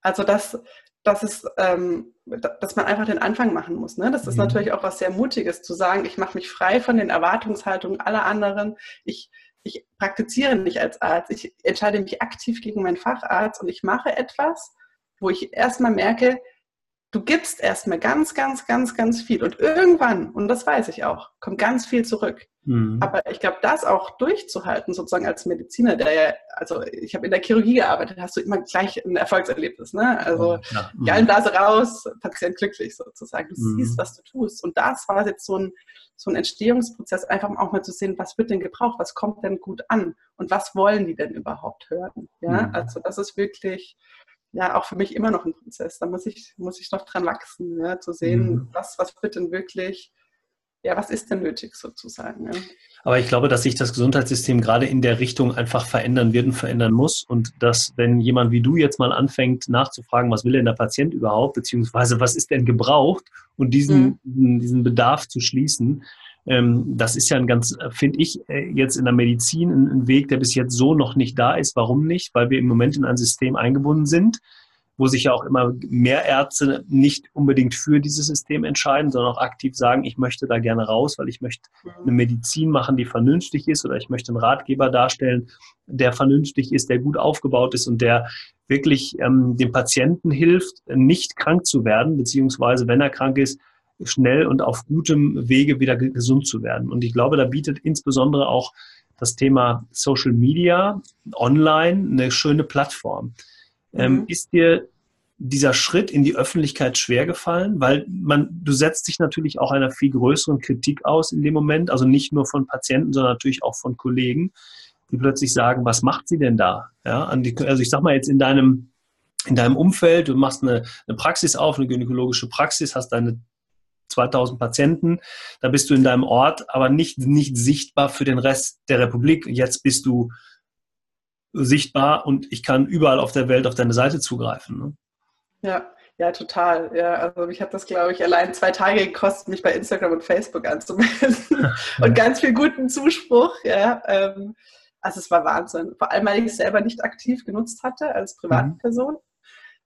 Also das, das ist, ähm, dass man einfach den Anfang machen muss. Ne? Das ist mhm. natürlich auch was sehr Mutiges, zu sagen, ich mache mich frei von den Erwartungshaltungen aller anderen. Ich, ich praktiziere nicht als Arzt. Ich entscheide mich aktiv gegen meinen Facharzt und ich mache etwas, wo ich erstmal merke, du gibst erstmal ganz, ganz, ganz, ganz viel. Und irgendwann, und das weiß ich auch, kommt ganz viel zurück. Mhm. Aber ich glaube, das auch durchzuhalten, sozusagen als Mediziner, der ja, also ich habe in der Chirurgie gearbeitet, hast du immer gleich ein Erfolgserlebnis. Ne? Also ja. Mhm. Gallenblase raus, Patient glücklich sozusagen. Du mhm. siehst, was du tust. Und das war jetzt so ein, so ein Entstehungsprozess, einfach auch mal zu sehen, was wird denn gebraucht, was kommt denn gut an und was wollen die denn überhaupt hören. Ja? Mhm. Also das ist wirklich ja auch für mich immer noch ein Prozess. Da muss ich, muss ich noch dran wachsen, ja, zu sehen, mhm. was, was wird denn wirklich, ja, was ist denn nötig sozusagen. Ja. Aber ich glaube, dass sich das Gesundheitssystem gerade in der Richtung einfach verändern wird und verändern muss. Und dass, wenn jemand wie du jetzt mal anfängt nachzufragen, was will denn der Patient überhaupt, beziehungsweise was ist denn gebraucht und diesen, mhm. diesen Bedarf zu schließen, das ist ja ein ganz, finde ich, äh, jetzt in der Medizin ein, Weg, der bis jetzt so noch nicht da ist. Warum nicht? Weil wir im Moment in ein System eingebunden sind, wo sich ja auch immer mehr Ärzte nicht unbedingt für dieses System entscheiden, sondern auch aktiv sagen, ich möchte da gerne raus, weil ich möchte eine Medizin machen, die vernünftig ist oder ich möchte einen Ratgeber darstellen, der vernünftig ist, der gut aufgebaut ist und der wirklich ähm, dem Patienten hilft, nicht krank zu werden, beziehungsweise wenn er krank ist, schnell und auf gutem Wege wieder gesund zu werden. Und ich glaube, da bietet insbesondere auch das Thema Social Media online eine schöne Plattform. Ähm, mhm. Ähm, ist dir dieser Schritt in die Öffentlichkeit schwer gefallen? Weil man, du setzt dich natürlich auch einer viel größeren Kritik aus in dem Moment, also nicht nur von Patienten, sondern natürlich auch von Kollegen, die plötzlich sagen, was macht sie denn da? Ja, also ich sag mal jetzt in deinem, in deinem Umfeld, du machst eine, eine Praxis auf, eine gynäkologische Praxis, hast deine 2000 Patienten. Da bist du in deinem Ort, aber nicht, nicht sichtbar für den Rest der Republik. Jetzt bist du sichtbar und ich kann überall auf der Welt auf deine Seite zugreifen. Ne? Ja, ja, total. Ja, also mich hat das, glaube ich, allein zwei Tage gekostet, mich bei Instagram und Facebook anzumelden. und ganz viel guten Zuspruch. Ja, ähm, also es war Wahnsinn. Vor allem, weil ich es selber nicht aktiv genutzt hatte als Privatperson. Mhm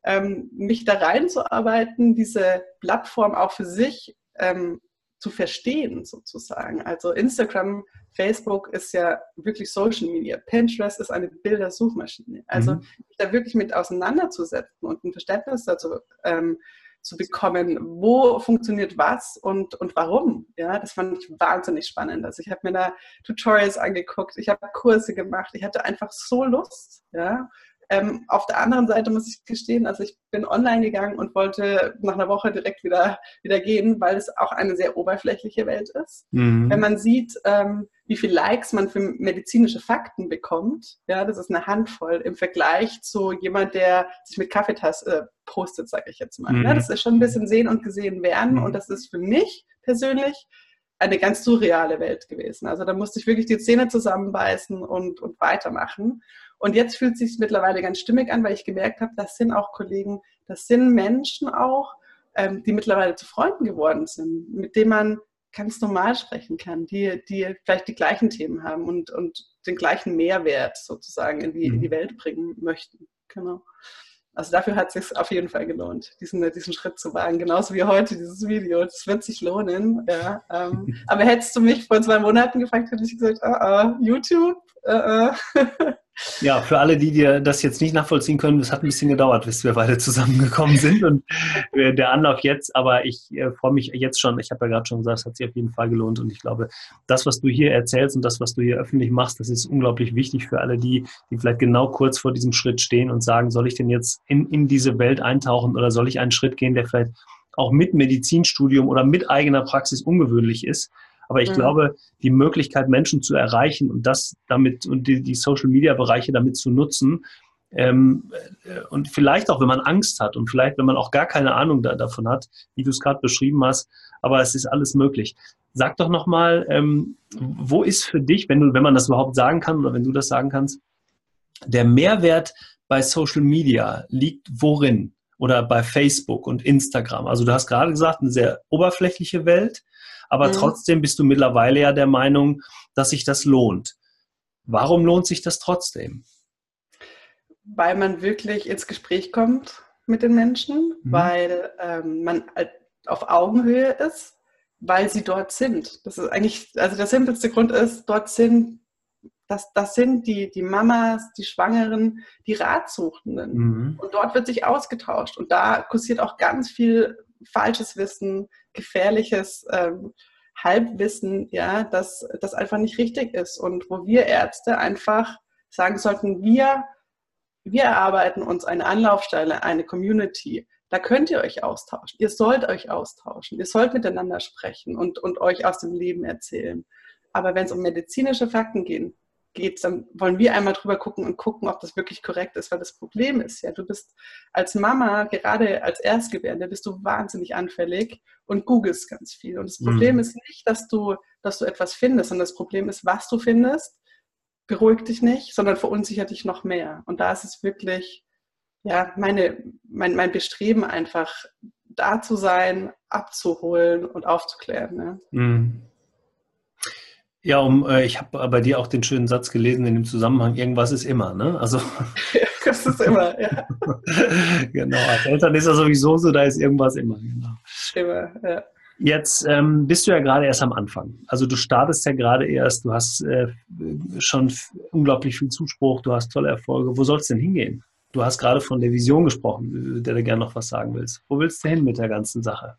ähm, mich da reinzuarbeiten, diese Plattform auch für sich ähm, zu verstehen, sozusagen. Also Instagram, Facebook ist ja wirklich Social Media. Pinterest ist eine Bildersuchmaschine. Also mhm. da wirklich mit auseinanderzusetzen und ein Verständnis dazu ähm, zu bekommen, wo funktioniert was und, und warum. Ja, das fand ich wahnsinnig spannend. Also ich habe mir da Tutorials angeguckt, ich habe Kurse gemacht, ich hatte einfach so Lust. Ja, ähm, auf der anderen Seite muss ich gestehen, also ich bin online gegangen und wollte nach einer Woche direkt wieder, wieder gehen, weil es auch eine sehr oberflächliche Welt ist. Mhm. Wenn man sieht, ähm, wie viele Likes man für medizinische Fakten bekommt, ja, das ist eine Handvoll im Vergleich zu jemand, der sich mit Kaffeetasse äh, postet, sage ich jetzt mal. Mhm. Ja, das ist schon ein bisschen sehen und gesehen werden mhm. und das ist für mich persönlich eine ganz surreale Welt gewesen. Also da musste ich wirklich die Zähne zusammenbeißen und, und weitermachen. Und jetzt fühlt es sich mittlerweile ganz stimmig an, weil ich gemerkt habe, das sind auch Kollegen, das sind Menschen auch, ähm, die mittlerweile zu Freunden geworden sind, mit denen man ganz normal sprechen kann, die, die vielleicht die gleichen Themen haben und, und den gleichen Mehrwert sozusagen in die, in die mhm. Welt bringen möchten. Genau. Also dafür hat es sich auf jeden Fall gelohnt, diesen, diesen Schritt zu wagen. Genauso wie heute dieses Video. Das wird sich lohnen. Ja, ähm, aber hättest du mich vor zwei Monaten gefragt, hätte ich gesagt, uh, uh, YouTube? Uh, ja, für alle, die dir das jetzt nicht nachvollziehen können, es hat ein bisschen gedauert, bis wir beide zusammengekommen sind und der Anlauf jetzt, aber ich äh, freue mich jetzt schon, ich habe ja gerade schon gesagt, es hat sich auf jeden Fall gelohnt und ich glaube, das, was du hier erzählst und das, was du hier öffentlich machst, das ist unglaublich wichtig für alle die, die vielleicht genau kurz vor diesem Schritt stehen und sagen, soll ich denn jetzt in, in diese Welt eintauchen oder soll ich einen Schritt gehen, der vielleicht auch mit Medizinstudium oder mit eigener Praxis ungewöhnlich ist aber ich mhm. glaube, die Möglichkeit, Menschen zu erreichen und das damit und die, die Social Media Bereiche damit zu nutzen, ähm, äh, und vielleicht auch, wenn man Angst hat und vielleicht, wenn man auch gar keine Ahnung da, davon hat, wie du es gerade beschrieben hast, aber es ist alles möglich. Sag doch nochmal, ähm, wo ist für dich, wenn du, wenn man das überhaupt sagen kann oder wenn du das sagen kannst, der Mehrwert bei Social Media liegt worin? Oder bei Facebook und Instagram? Also du hast gerade gesagt, eine sehr oberflächliche Welt aber mhm. trotzdem bist du mittlerweile ja der Meinung, dass sich das lohnt. Warum lohnt sich das trotzdem? Weil man wirklich ins Gespräch kommt mit den Menschen, mhm. weil ähm, man auf Augenhöhe ist, weil sie dort sind. Das ist eigentlich, also der simpelste Grund ist, dort sind, das, das sind die, die Mamas, die Schwangeren, die Ratsuchenden. Mhm. Und dort wird sich ausgetauscht. Und da kursiert auch ganz viel falsches Wissen, gefährliches ähm, Halbwissen, ja, dass das einfach nicht richtig ist und wo wir Ärzte einfach sagen sollten, wir, wir erarbeiten uns eine Anlaufstelle, eine Community. Da könnt ihr euch austauschen. Ihr sollt euch austauschen. Ihr sollt miteinander sprechen und, und euch aus dem Leben erzählen. Aber wenn es um medizinische Fakten geht, geht, dann wollen wir einmal drüber gucken und gucken, ob das wirklich korrekt ist, weil das Problem ist ja, du bist als Mama, gerade als Erstgebärende, bist du wahnsinnig anfällig und googelst ganz viel. Und das mhm. Problem mhm. ist nicht, dass du, dass du etwas findest, sondern das Problem ist, was du findest, beruhigt dich nicht, sondern verunsichert dich noch mehr. Und da ist es wirklich, ja, meine, mein, mein Bestreben einfach, da zu sein, abzuholen und aufzuklären. Ne? Mhm. Ja, um, äh, ich habe bei dir auch den schönen Satz gelesen in dem Zusammenhang, irgendwas ist immer, ne? Also. das ist immer, ja. genau, als Eltern ist ja sowieso so, da ist irgendwas immer, genau. Immer, ja. Jetzt ähm, bist du ja gerade erst am Anfang. Also du startest ja gerade erst, du hast äh, schon unglaublich viel Zuspruch, du hast tolle Erfolge. Wo soll es denn hingehen? Du hast gerade von der Vision gesprochen, der du gerne noch was sagen willst. Wo willst du hin mit der ganzen Sache?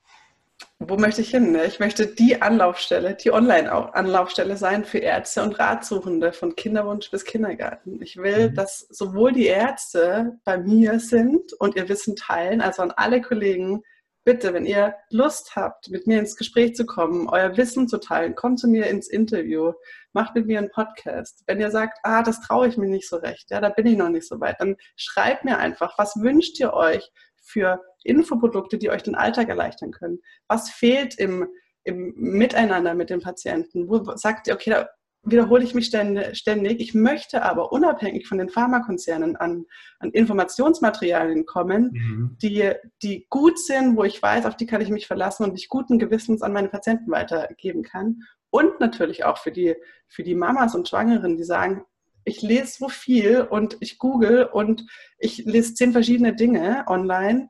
Wo möchte ich hin? Ne? Ich möchte die Anlaufstelle, die Online-Anlaufstelle sein für Ärzte und Ratsuchende von Kinderwunsch bis Kindergarten. Ich will, mhm. dass sowohl die Ärzte bei mir sind und ihr Wissen teilen, also an alle Kollegen, bitte, wenn ihr Lust habt, mit mir ins Gespräch zu kommen, euer Wissen zu teilen, kommt zu mir ins Interview, macht mit mir einen Podcast. Wenn ihr sagt, ah, das traue ich mir nicht so recht, ja, da bin ich noch nicht so weit, dann schreibt mir einfach, was wünscht ihr euch für Infoprodukte, die euch den Alltag erleichtern können? Was fehlt im, im Miteinander mit den Patienten? Wo sagt ihr, okay, da wiederhole ich mich ständig. Ich möchte aber unabhängig von den Pharmakonzernen an, an Informationsmaterialien kommen, mhm. die, die gut sind, wo ich weiß, auf die kann ich mich verlassen und ich guten Gewissens an meine Patienten weitergeben kann. Und natürlich auch für die, für die Mamas und Schwangeren, die sagen, ich lese so viel und ich google und ich lese zehn verschiedene Dinge online.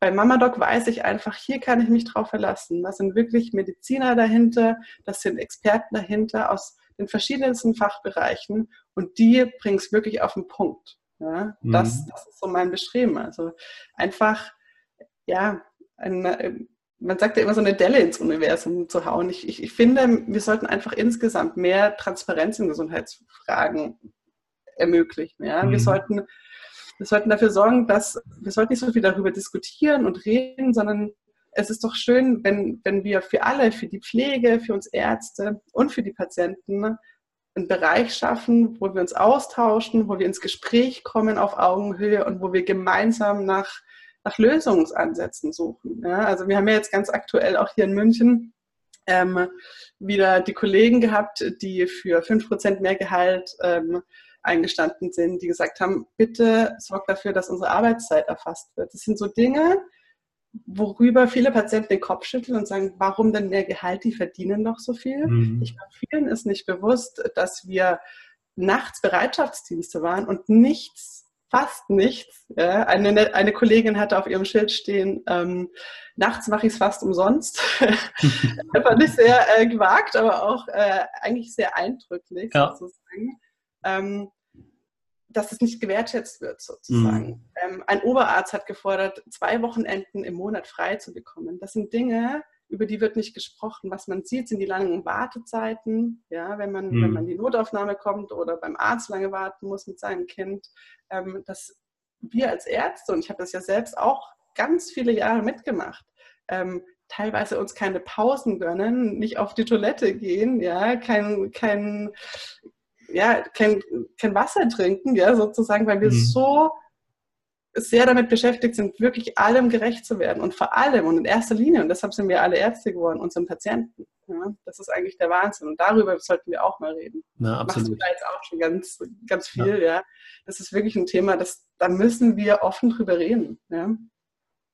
Bei MamaDoc weiß ich einfach, hier kann ich mich drauf verlassen. Das sind wirklich Mediziner dahinter, das sind Experten dahinter aus den verschiedensten Fachbereichen und die bringen es wirklich auf den Punkt. Ja, das, mhm. das ist so mein Bestreben. Also einfach, ja, ein, man sagt ja immer so eine Delle ins Universum zu hauen. Ich, ich, ich finde, wir sollten einfach insgesamt mehr Transparenz in Gesundheitsfragen ermöglichen. Ja? Mhm. Wir, sollten, wir sollten dafür sorgen, dass wir sollten nicht so viel darüber diskutieren und reden, sondern es ist doch schön, wenn, wenn wir für alle, für die Pflege, für uns Ärzte und für die Patienten einen Bereich schaffen, wo wir uns austauschen, wo wir ins Gespräch kommen auf Augenhöhe und wo wir gemeinsam nach nach Lösungsansätzen suchen. Ja, also wir haben ja jetzt ganz aktuell auch hier in München ähm, wieder die Kollegen gehabt, die für 5% mehr Gehalt ähm, eingestanden sind, die gesagt haben, bitte sorgt dafür, dass unsere Arbeitszeit erfasst wird. Das sind so Dinge, worüber viele Patienten den Kopf schütteln und sagen, warum denn mehr Gehalt, die verdienen doch so viel. Mhm. Ich glaube, vielen ist nicht bewusst, dass wir nachts Bereitschaftsdienste waren und nichts fast nichts. Ja. Eine, eine Kollegin hatte auf ihrem Schild stehen, ähm, nachts mache ich es fast umsonst. Fand ich sehr äh, gewagt, aber auch äh, eigentlich sehr eindrücklich ja. sozusagen. Ähm, dass es nicht gewertschätzt wird, sozusagen. Mhm. Ähm, ein Oberarzt hat gefordert, zwei Wochenenden im Monat frei zu bekommen. Das sind Dinge, über die wird nicht gesprochen. Was man sieht, sind die langen Wartezeiten, ja, wenn man, mhm. wenn man in die Notaufnahme kommt oder beim Arzt lange warten muss mit seinem Kind. Ähm, dass wir als Ärzte, und ich habe das ja selbst auch ganz viele Jahre mitgemacht, ähm, teilweise uns keine Pausen gönnen, nicht auf die Toilette gehen, ja, kein, kein, ja, kein, kein Wasser trinken, ja, sozusagen, weil wir mhm. so sehr damit beschäftigt sind, wirklich allem gerecht zu werden und vor allem und in erster Linie, und deshalb sind wir alle Ärzte geworden, unseren Patienten. Ja, das ist eigentlich der Wahnsinn und darüber sollten wir auch mal reden. Ja, absolut. Machst du da jetzt auch schon ganz, ganz viel, ja. ja. Das ist wirklich ein Thema, das, da müssen wir offen drüber reden. Ja.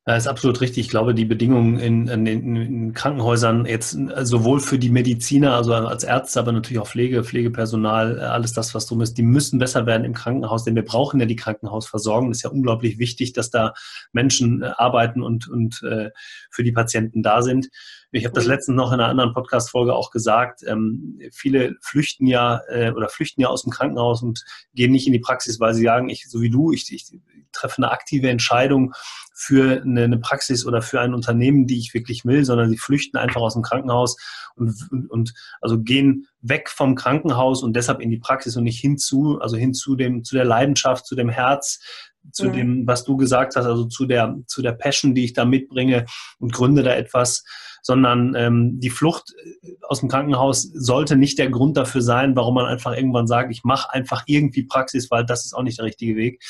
Ja, ist absolut richtig. Ich glaube, die Bedingungen in, in, in, Krankenhäusern jetzt sowohl für die Mediziner, also als Ärzte, aber natürlich auch Pflege, Pflegepersonal, alles das, was drum ist, die müssen besser werden im Krankenhaus, denn wir brauchen ja die Krankenhausversorgung. Das ist ja unglaublich wichtig, dass da Menschen äh, arbeiten und, und äh, für die Patienten da sind. Ich habe das letztens noch in einer anderen Podcast-Folge auch gesagt. Ähm, viele flüchten ja äh, oder flüchten ja aus dem Krankenhaus und gehen nicht in die Praxis, weil sie sagen, ich, so wie du, ich, ich treffe eine aktive Entscheidung für eine, eine, Praxis oder für ein Unternehmen, die ich wirklich will, sondern sie flüchten einfach aus dem Krankenhaus und, und, und also gehen weg vom Krankenhaus und deshalb in die Praxis und nicht hinzu, also hin zu dem, zu der Leidenschaft, zu dem Herz, zu ja. dem, was du gesagt hast, also zu der, zu der Passion, die ich da mitbringe und gründe da etwas, sondern ähm, die Flucht aus dem Krankenhaus sollte nicht der Grund dafür sein, warum man einfach irgendwann sagt, ich mache einfach irgendwie Praxis, weil das ist auch nicht der richtige Weg.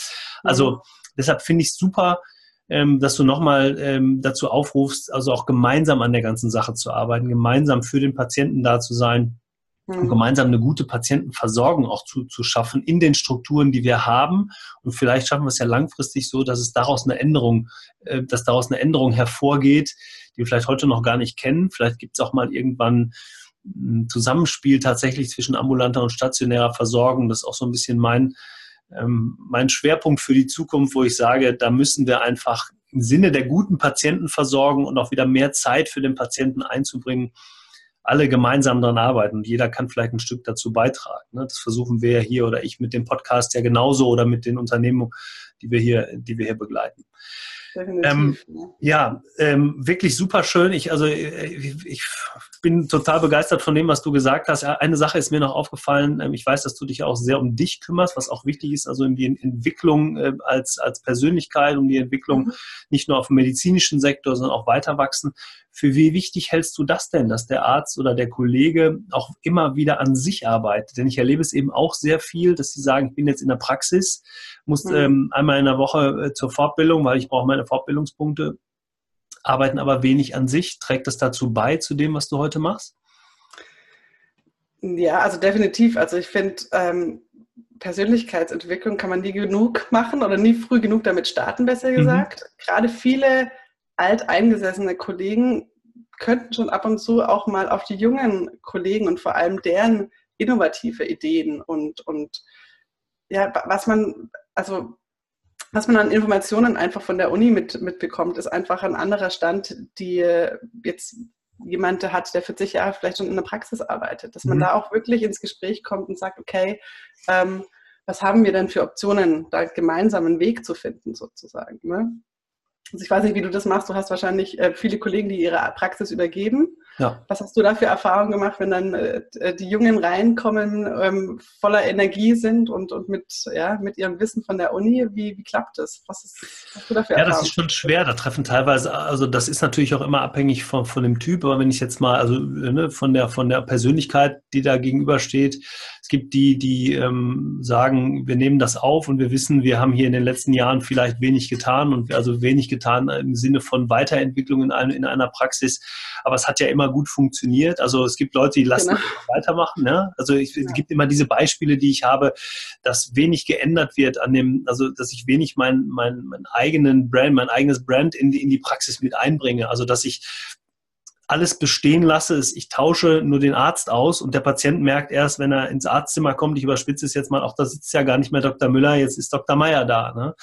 Also mhm. deshalb finde ich es super, ähm, dass du nochmal ähm, dazu aufrufst, also auch gemeinsam an der ganzen Sache zu arbeiten, gemeinsam für den Patienten da zu sein mhm. und gemeinsam eine gute Patientenversorgung auch zu, zu schaffen in den Strukturen, die wir haben. Und vielleicht schaffen wir es ja langfristig so, dass es daraus eine Änderung, äh, dass daraus eine Änderung hervorgeht, die wir vielleicht heute noch gar nicht kennen. Vielleicht gibt es auch mal irgendwann ein Zusammenspiel tatsächlich zwischen ambulanter und stationärer Versorgung. Das ist auch so ein bisschen mein ähm, mein Schwerpunkt für die Zukunft, wo ich sage, da müssen wir einfach im Sinne der guten Patienten versorgen und auch wieder mehr Zeit für den Patienten einzubringen, alle gemeinsam daran arbeiten und jeder kann vielleicht ein Stück dazu beitragen. Ne? Das versuchen wir ja hier oder ich mit dem Podcast ja genauso oder mit den Unternehmen, die wir hier, die wir hier begleiten. Ähm, ja, ähm, wirklich super schön. Ich, also, äh, ich, ich, bin total begeistert von dem, was du gesagt hast. Eine Sache ist mir noch aufgefallen. Ähm, ich weiß, dass du dich auch sehr um dich kümmerst, was auch wichtig ist, also um die Entwicklung äh, als, als Persönlichkeit, um die Entwicklung mhm. nicht nur auf dem medizinischen Sektor, sondern auch weiter wachsen. Für wie wichtig hältst du das denn, dass der Arzt oder der Kollege auch immer wieder an sich arbeitet? Denn ich erlebe es eben auch sehr viel, dass sie sagen, ich bin jetzt in der Praxis, muss mhm. ähm, einmal in der Woche äh, zur Fortbildung, weil ich brauche meine Fortbildungspunkte, arbeiten aber wenig an sich. Trägt das dazu bei, zu dem, was du heute machst? Ja, also definitiv. Also ich finde, ähm, Persönlichkeitsentwicklung kann man nie genug machen oder nie früh genug damit starten, besser mhm. gesagt. Mhm. Gerade viele alteingesessene Kollegen könnten schon ab und zu auch mal auf die jungen Kollegen und vor allem deren innovative Ideen und, und ja, was man, also was man an Informationen einfach von der Uni mit, mitbekommt, ist einfach ein anderer Stand, die jetzt jemand hat, der 40 Jahre vielleicht schon in der Praxis arbeitet, dass man mhm. da auch wirklich ins Gespräch kommt und sagt, okay, ähm, was haben wir denn für Optionen, da gemeinsam einen Weg zu finden sozusagen. Ne? Also ich weiß nicht, wie du das machst. Du hast wahrscheinlich äh, viele Kollegen, die ihre Praxis übergeben. Ja. Was hast du da für Erfahrungen gemacht, wenn dann äh, die Jungen reinkommen, ähm, voller Energie sind und, und mit, ja, mit ihrem Wissen von der Uni? Wie, wie klappt das? Was, ist, was hast du da für Erfahrungen? Ja, das ist schon schwer. Da treffen teilweise, also das ist natürlich auch immer abhängig von, von dem Typ, aber wenn ich jetzt mal, also ne, von, der, von der Persönlichkeit, die da gegenübersteht, es gibt die, die ähm, sagen, wir nehmen das auf und wir wissen, wir haben hier in den letzten Jahren vielleicht wenig getan und also wenig getan im Sinne von Weiterentwicklung in, ein, in einer Praxis. Aber es hat ja immer immer gut funktioniert. Also es gibt Leute, die lassen genau. weitermachen. Ne? Also ich, ja. es gibt immer diese Beispiele, die ich habe, dass wenig geändert wird an dem, also dass ich wenig mein, mein, mein eigenen Brand, mein eigenes Brand in die, in die Praxis mit einbringe. Also dass ich alles bestehen lasse, ist, ich tausche nur den Arzt aus und der Patient merkt erst, wenn er ins Arztzimmer kommt, ich überspitze es jetzt mal, auch da sitzt ja gar nicht mehr Dr. Müller, jetzt ist Dr. Meyer da. Ne?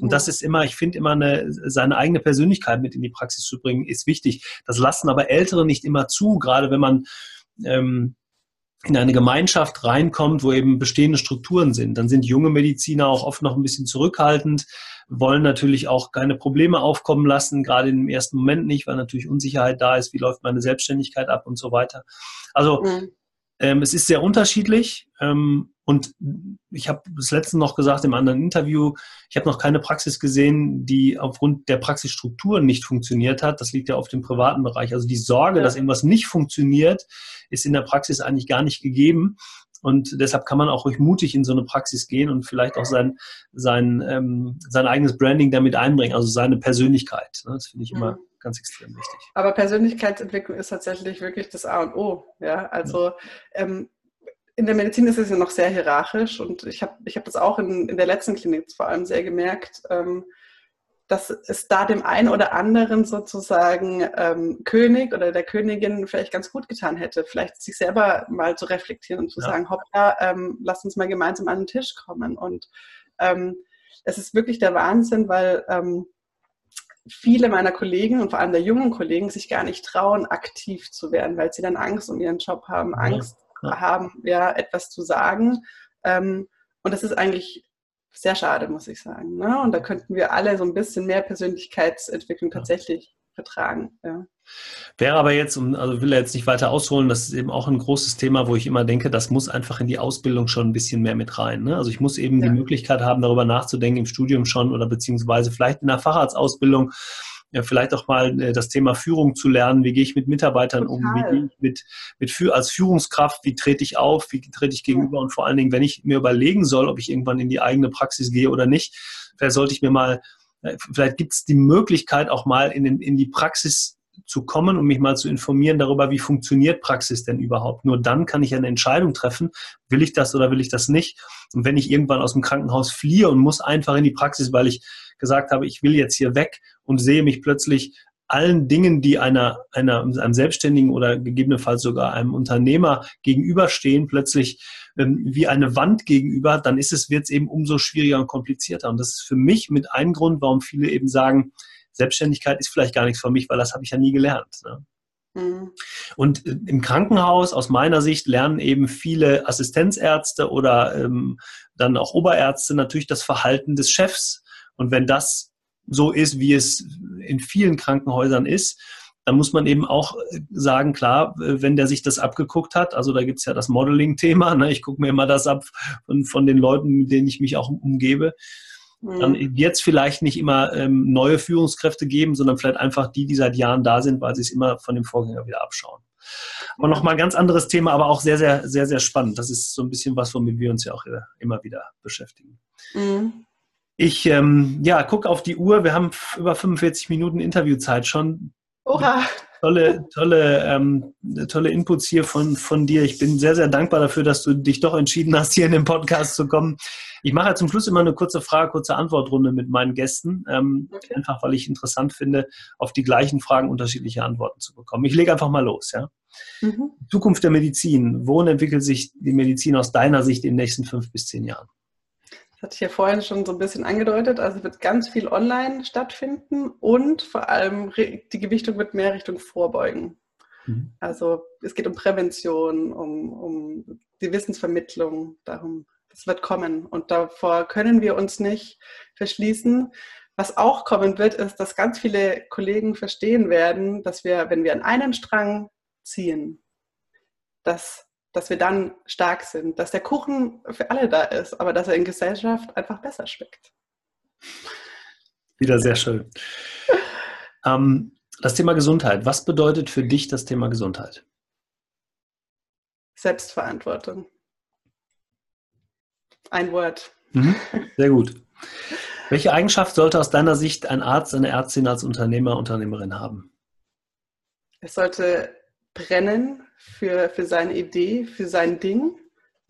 Und das ist immer, ich finde immer, eine, seine eigene Persönlichkeit mit in die Praxis zu bringen, ist wichtig. Das lassen aber Ältere nicht immer zu, gerade wenn man ähm, in eine Gemeinschaft reinkommt, wo eben bestehende Strukturen sind. Dann sind junge Mediziner auch oft noch ein bisschen zurückhaltend, wollen natürlich auch keine Probleme aufkommen lassen, gerade im ersten Moment nicht, weil natürlich Unsicherheit da ist, wie läuft meine Selbstständigkeit ab und so weiter. Also mhm. Ähm, es ist sehr unterschiedlich. Ähm, und ich habe das letzte noch gesagt im anderen Interview, ich habe noch keine Praxis gesehen, die aufgrund der Praxisstrukturen nicht funktioniert hat. Das liegt ja auf dem privaten Bereich. Also die Sorge, ja. dass irgendwas nicht funktioniert, ist in der Praxis eigentlich gar nicht gegeben. Und deshalb kann man auch ruhig mutig in so eine Praxis gehen und vielleicht auch sein, sein, ähm, sein eigenes Branding damit einbringen, also seine Persönlichkeit. Ne? Das finde ich immer mhm. ganz extrem wichtig. Aber Persönlichkeitsentwicklung ist tatsächlich wirklich das A und O. Ja, also ja. Ähm, in der Medizin ist es ja noch sehr hierarchisch und ich habe ich hab das auch in, in der letzten Klinik vor allem sehr gemerkt. Ähm, dass es da dem einen oder anderen sozusagen ähm, König oder der Königin vielleicht ganz gut getan hätte, vielleicht sich selber mal zu reflektieren und zu ja. sagen, hoppla, ähm, lass uns mal gemeinsam an den Tisch kommen. Und ähm, es ist wirklich der Wahnsinn, weil ähm, viele meiner Kollegen und vor allem der jungen Kollegen sich gar nicht trauen, aktiv zu werden, weil sie dann Angst um ihren Job haben, Angst ja. haben, ja, etwas zu sagen. Ähm, und das ist eigentlich sehr schade, muss ich sagen. Ne? Und da könnten wir alle so ein bisschen mehr Persönlichkeitsentwicklung tatsächlich vertragen. Ja. Wäre aber jetzt, also will er jetzt nicht weiter ausholen, das ist eben auch ein großes Thema, wo ich immer denke, das muss einfach in die Ausbildung schon ein bisschen mehr mit rein. Ne? Also ich muss eben ja. die Möglichkeit haben, darüber nachzudenken im Studium schon oder beziehungsweise vielleicht in der Facharztausbildung ja, vielleicht auch mal äh, das Thema Führung zu lernen. Wie gehe ich mit Mitarbeitern Total. um? Wie gehe ich mit, mit für, als Führungskraft? Wie trete ich auf? Wie trete ich gegenüber? Ja. Und vor allen Dingen, wenn ich mir überlegen soll, ob ich irgendwann in die eigene Praxis gehe oder nicht, vielleicht sollte ich mir mal, äh, vielleicht gibt es die Möglichkeit auch mal in, den, in die Praxis zu kommen und mich mal zu informieren darüber, wie funktioniert Praxis denn überhaupt. Nur dann kann ich eine Entscheidung treffen, will ich das oder will ich das nicht. Und wenn ich irgendwann aus dem Krankenhaus fliehe und muss einfach in die Praxis, weil ich gesagt habe, ich will jetzt hier weg und sehe mich plötzlich allen Dingen, die einer, einer, einem Selbstständigen oder gegebenenfalls sogar einem Unternehmer gegenüberstehen, plötzlich ähm, wie eine Wand gegenüber, dann ist es, wird es eben umso schwieriger und komplizierter. Und das ist für mich mit ein Grund, warum viele eben sagen, Selbstständigkeit ist vielleicht gar nichts für mich, weil das habe ich ja nie gelernt. Ne? Mhm. Und äh, im Krankenhaus, aus meiner Sicht, lernen eben viele Assistenzärzte oder ähm, dann auch Oberärzte natürlich das Verhalten des Chefs und wenn das so ist, wie es in vielen Krankenhäusern ist, dann muss man eben auch äh, sagen, klar, wenn der sich das abgeguckt hat, also da gibt es ja das Modeling-Thema, ne, ich gucke mir immer das ab von, von, den Leuten, mit denen ich mich auch umgebe. Dann wird es vielleicht nicht immer ähm, neue Führungskräfte geben, sondern vielleicht einfach die, die seit Jahren da sind, weil sie es immer von dem Vorgänger wieder abschauen. Aber nochmal ein ganz anderes Thema, aber auch sehr, sehr, sehr, sehr spannend. Das ist so ein bisschen was, womit wir uns ja auch äh, immer wieder beschäftigen. Mhm. Ich ähm, ja, gucke auf die Uhr. Wir haben über 45 Minuten Interviewzeit schon. Oha. Tolle, tolle, ähm, tolle Inputs hier von, von dir. Ich bin sehr, sehr dankbar dafür, dass du dich doch entschieden hast, hier in den Podcast zu kommen. Ich mache zum Schluss immer eine kurze Frage, kurze Antwortrunde mit meinen Gästen. Ähm, okay. Einfach, weil ich interessant finde, auf die gleichen Fragen unterschiedliche Antworten zu bekommen. Ich lege einfach mal los. Ja? Mhm. Zukunft der Medizin. Wohin entwickelt sich die Medizin aus deiner Sicht in den nächsten fünf bis zehn Jahren? Das hatte ich ja vorhin schon so ein bisschen angedeutet. Also wird ganz viel online stattfinden und vor allem die Gewichtung wird mehr Richtung Vorbeugen. Mhm. Also es geht um Prävention, um, um die Wissensvermittlung, darum, das wird kommen. Und davor können wir uns nicht verschließen, was auch kommen wird, ist, dass ganz viele Kollegen verstehen werden, dass wir, wenn wir an einen Strang ziehen, dass, dass wir dann stark sind, dass der Kuchen für alle da ist, aber dass er in Gesellschaft einfach besser schmeckt. Wieder sehr schön. ähm, das Thema Gesundheit. Was bedeutet für dich das Thema Gesundheit? Selbstverantwortung. Ein Wort. Mhm, sehr gut. Welche Eigenschaft sollte aus deiner Sicht ein Arzt, eine Ärztin als Unternehmer, Unternehmerin haben? Es sollte brennen für, für seine Idee, für sein Ding.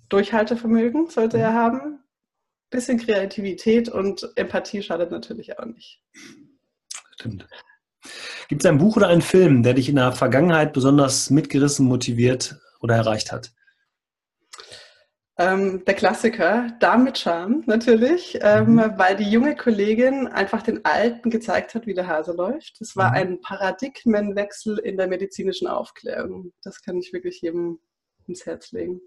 Durchhaltevermögen sollte er haben. Bisschen Kreativität und Empathie schadet natürlich auch nicht. Stimmt. Gibt es ein Buch oder einen Film, der dich in der Vergangenheit besonders mitgerissen, motiviert oder erreicht hat? Ähm, der Klassiker, Dame mit Charme natürlich, ähm, mhm. weil die junge Kollegin einfach den Alten gezeigt hat, wie der Hase läuft. Das war mhm. ein Paradigmenwechsel in der medizinischen Aufklärung. Das kann ich wirklich jedem ins Herz legen.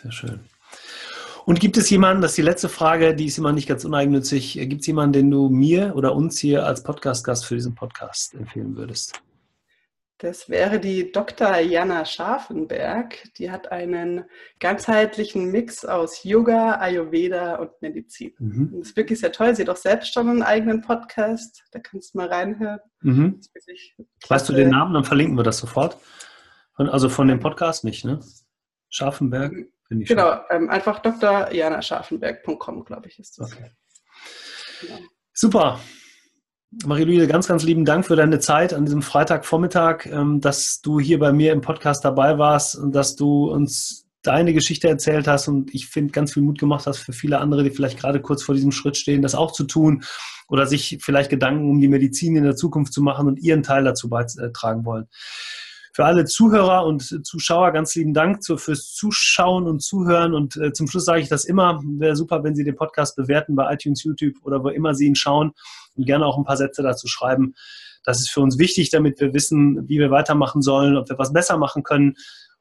Sehr schön. Und gibt es jemanden, das ist die letzte Frage, die ist immer nicht ganz uneigennützig, gibt es jemanden, den du mir oder uns hier als Podcast-Gast für diesen Podcast empfehlen würdest? Das wäre die Dr. Jana Scharfenberg. Die hat einen ganzheitlichen Mix aus Yoga, Ayurveda und Medizin. Mhm. Das ist wirklich sehr toll. Sie hat auch selbst schon einen eigenen Podcast. Da kannst du mal reinhören. Mhm. Weißt du den Namen? Dann verlinken wir das sofort. also von dem Podcast nicht, ne? Scharfenberg? Genau, ähm, einfach drjanascharfenberg.com, glaube ich, ist das. Okay. Genau. Super. Marie-Louise, ganz, ganz lieben Dank für deine Zeit an diesem Freitagvormittag, ähm, dass du hier bei mir im Podcast dabei warst und dass du uns deine Geschichte erzählt hast und ich finde ganz viel Mut gemacht hast für viele andere, die vielleicht gerade kurz vor diesem Schritt stehen, das auch zu tun oder sich vielleicht Gedanken um die Medizin in der Zukunft zu machen und ihren Teil dazu beitragen wollen. Für alle Zuhörer und Zuschauer ganz lieben Dank fürs Zuschauen und Zuhören. Und äh, zum Schluss sage ich das immer. Wäre super, wenn Sie den Podcast bewerten bei iTunes, YouTube oder wo immer Sie ihn schauen und gerne auch ein paar Sätze dazu schreiben. Das ist für uns wichtig, damit wir wissen, wie wir weitermachen sollen, ob wir was besser machen können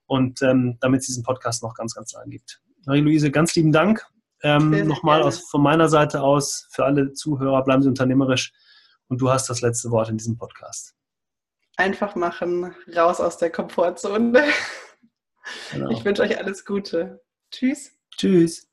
und ähm, damit es diesen Podcast noch ganz, ganz lang gibt. Marie-Louise, ganz lieben Dank. Ähm, Nochmal aus, von meiner Seite aus für alle Zuhörer, bleiben Sie unternehmerisch und du hast das letzte Wort in diesem Podcast einfach machen, raus aus der Komfortzone. Genau. Ich wünsche euch alles Gute. Tschüss. Tschüss.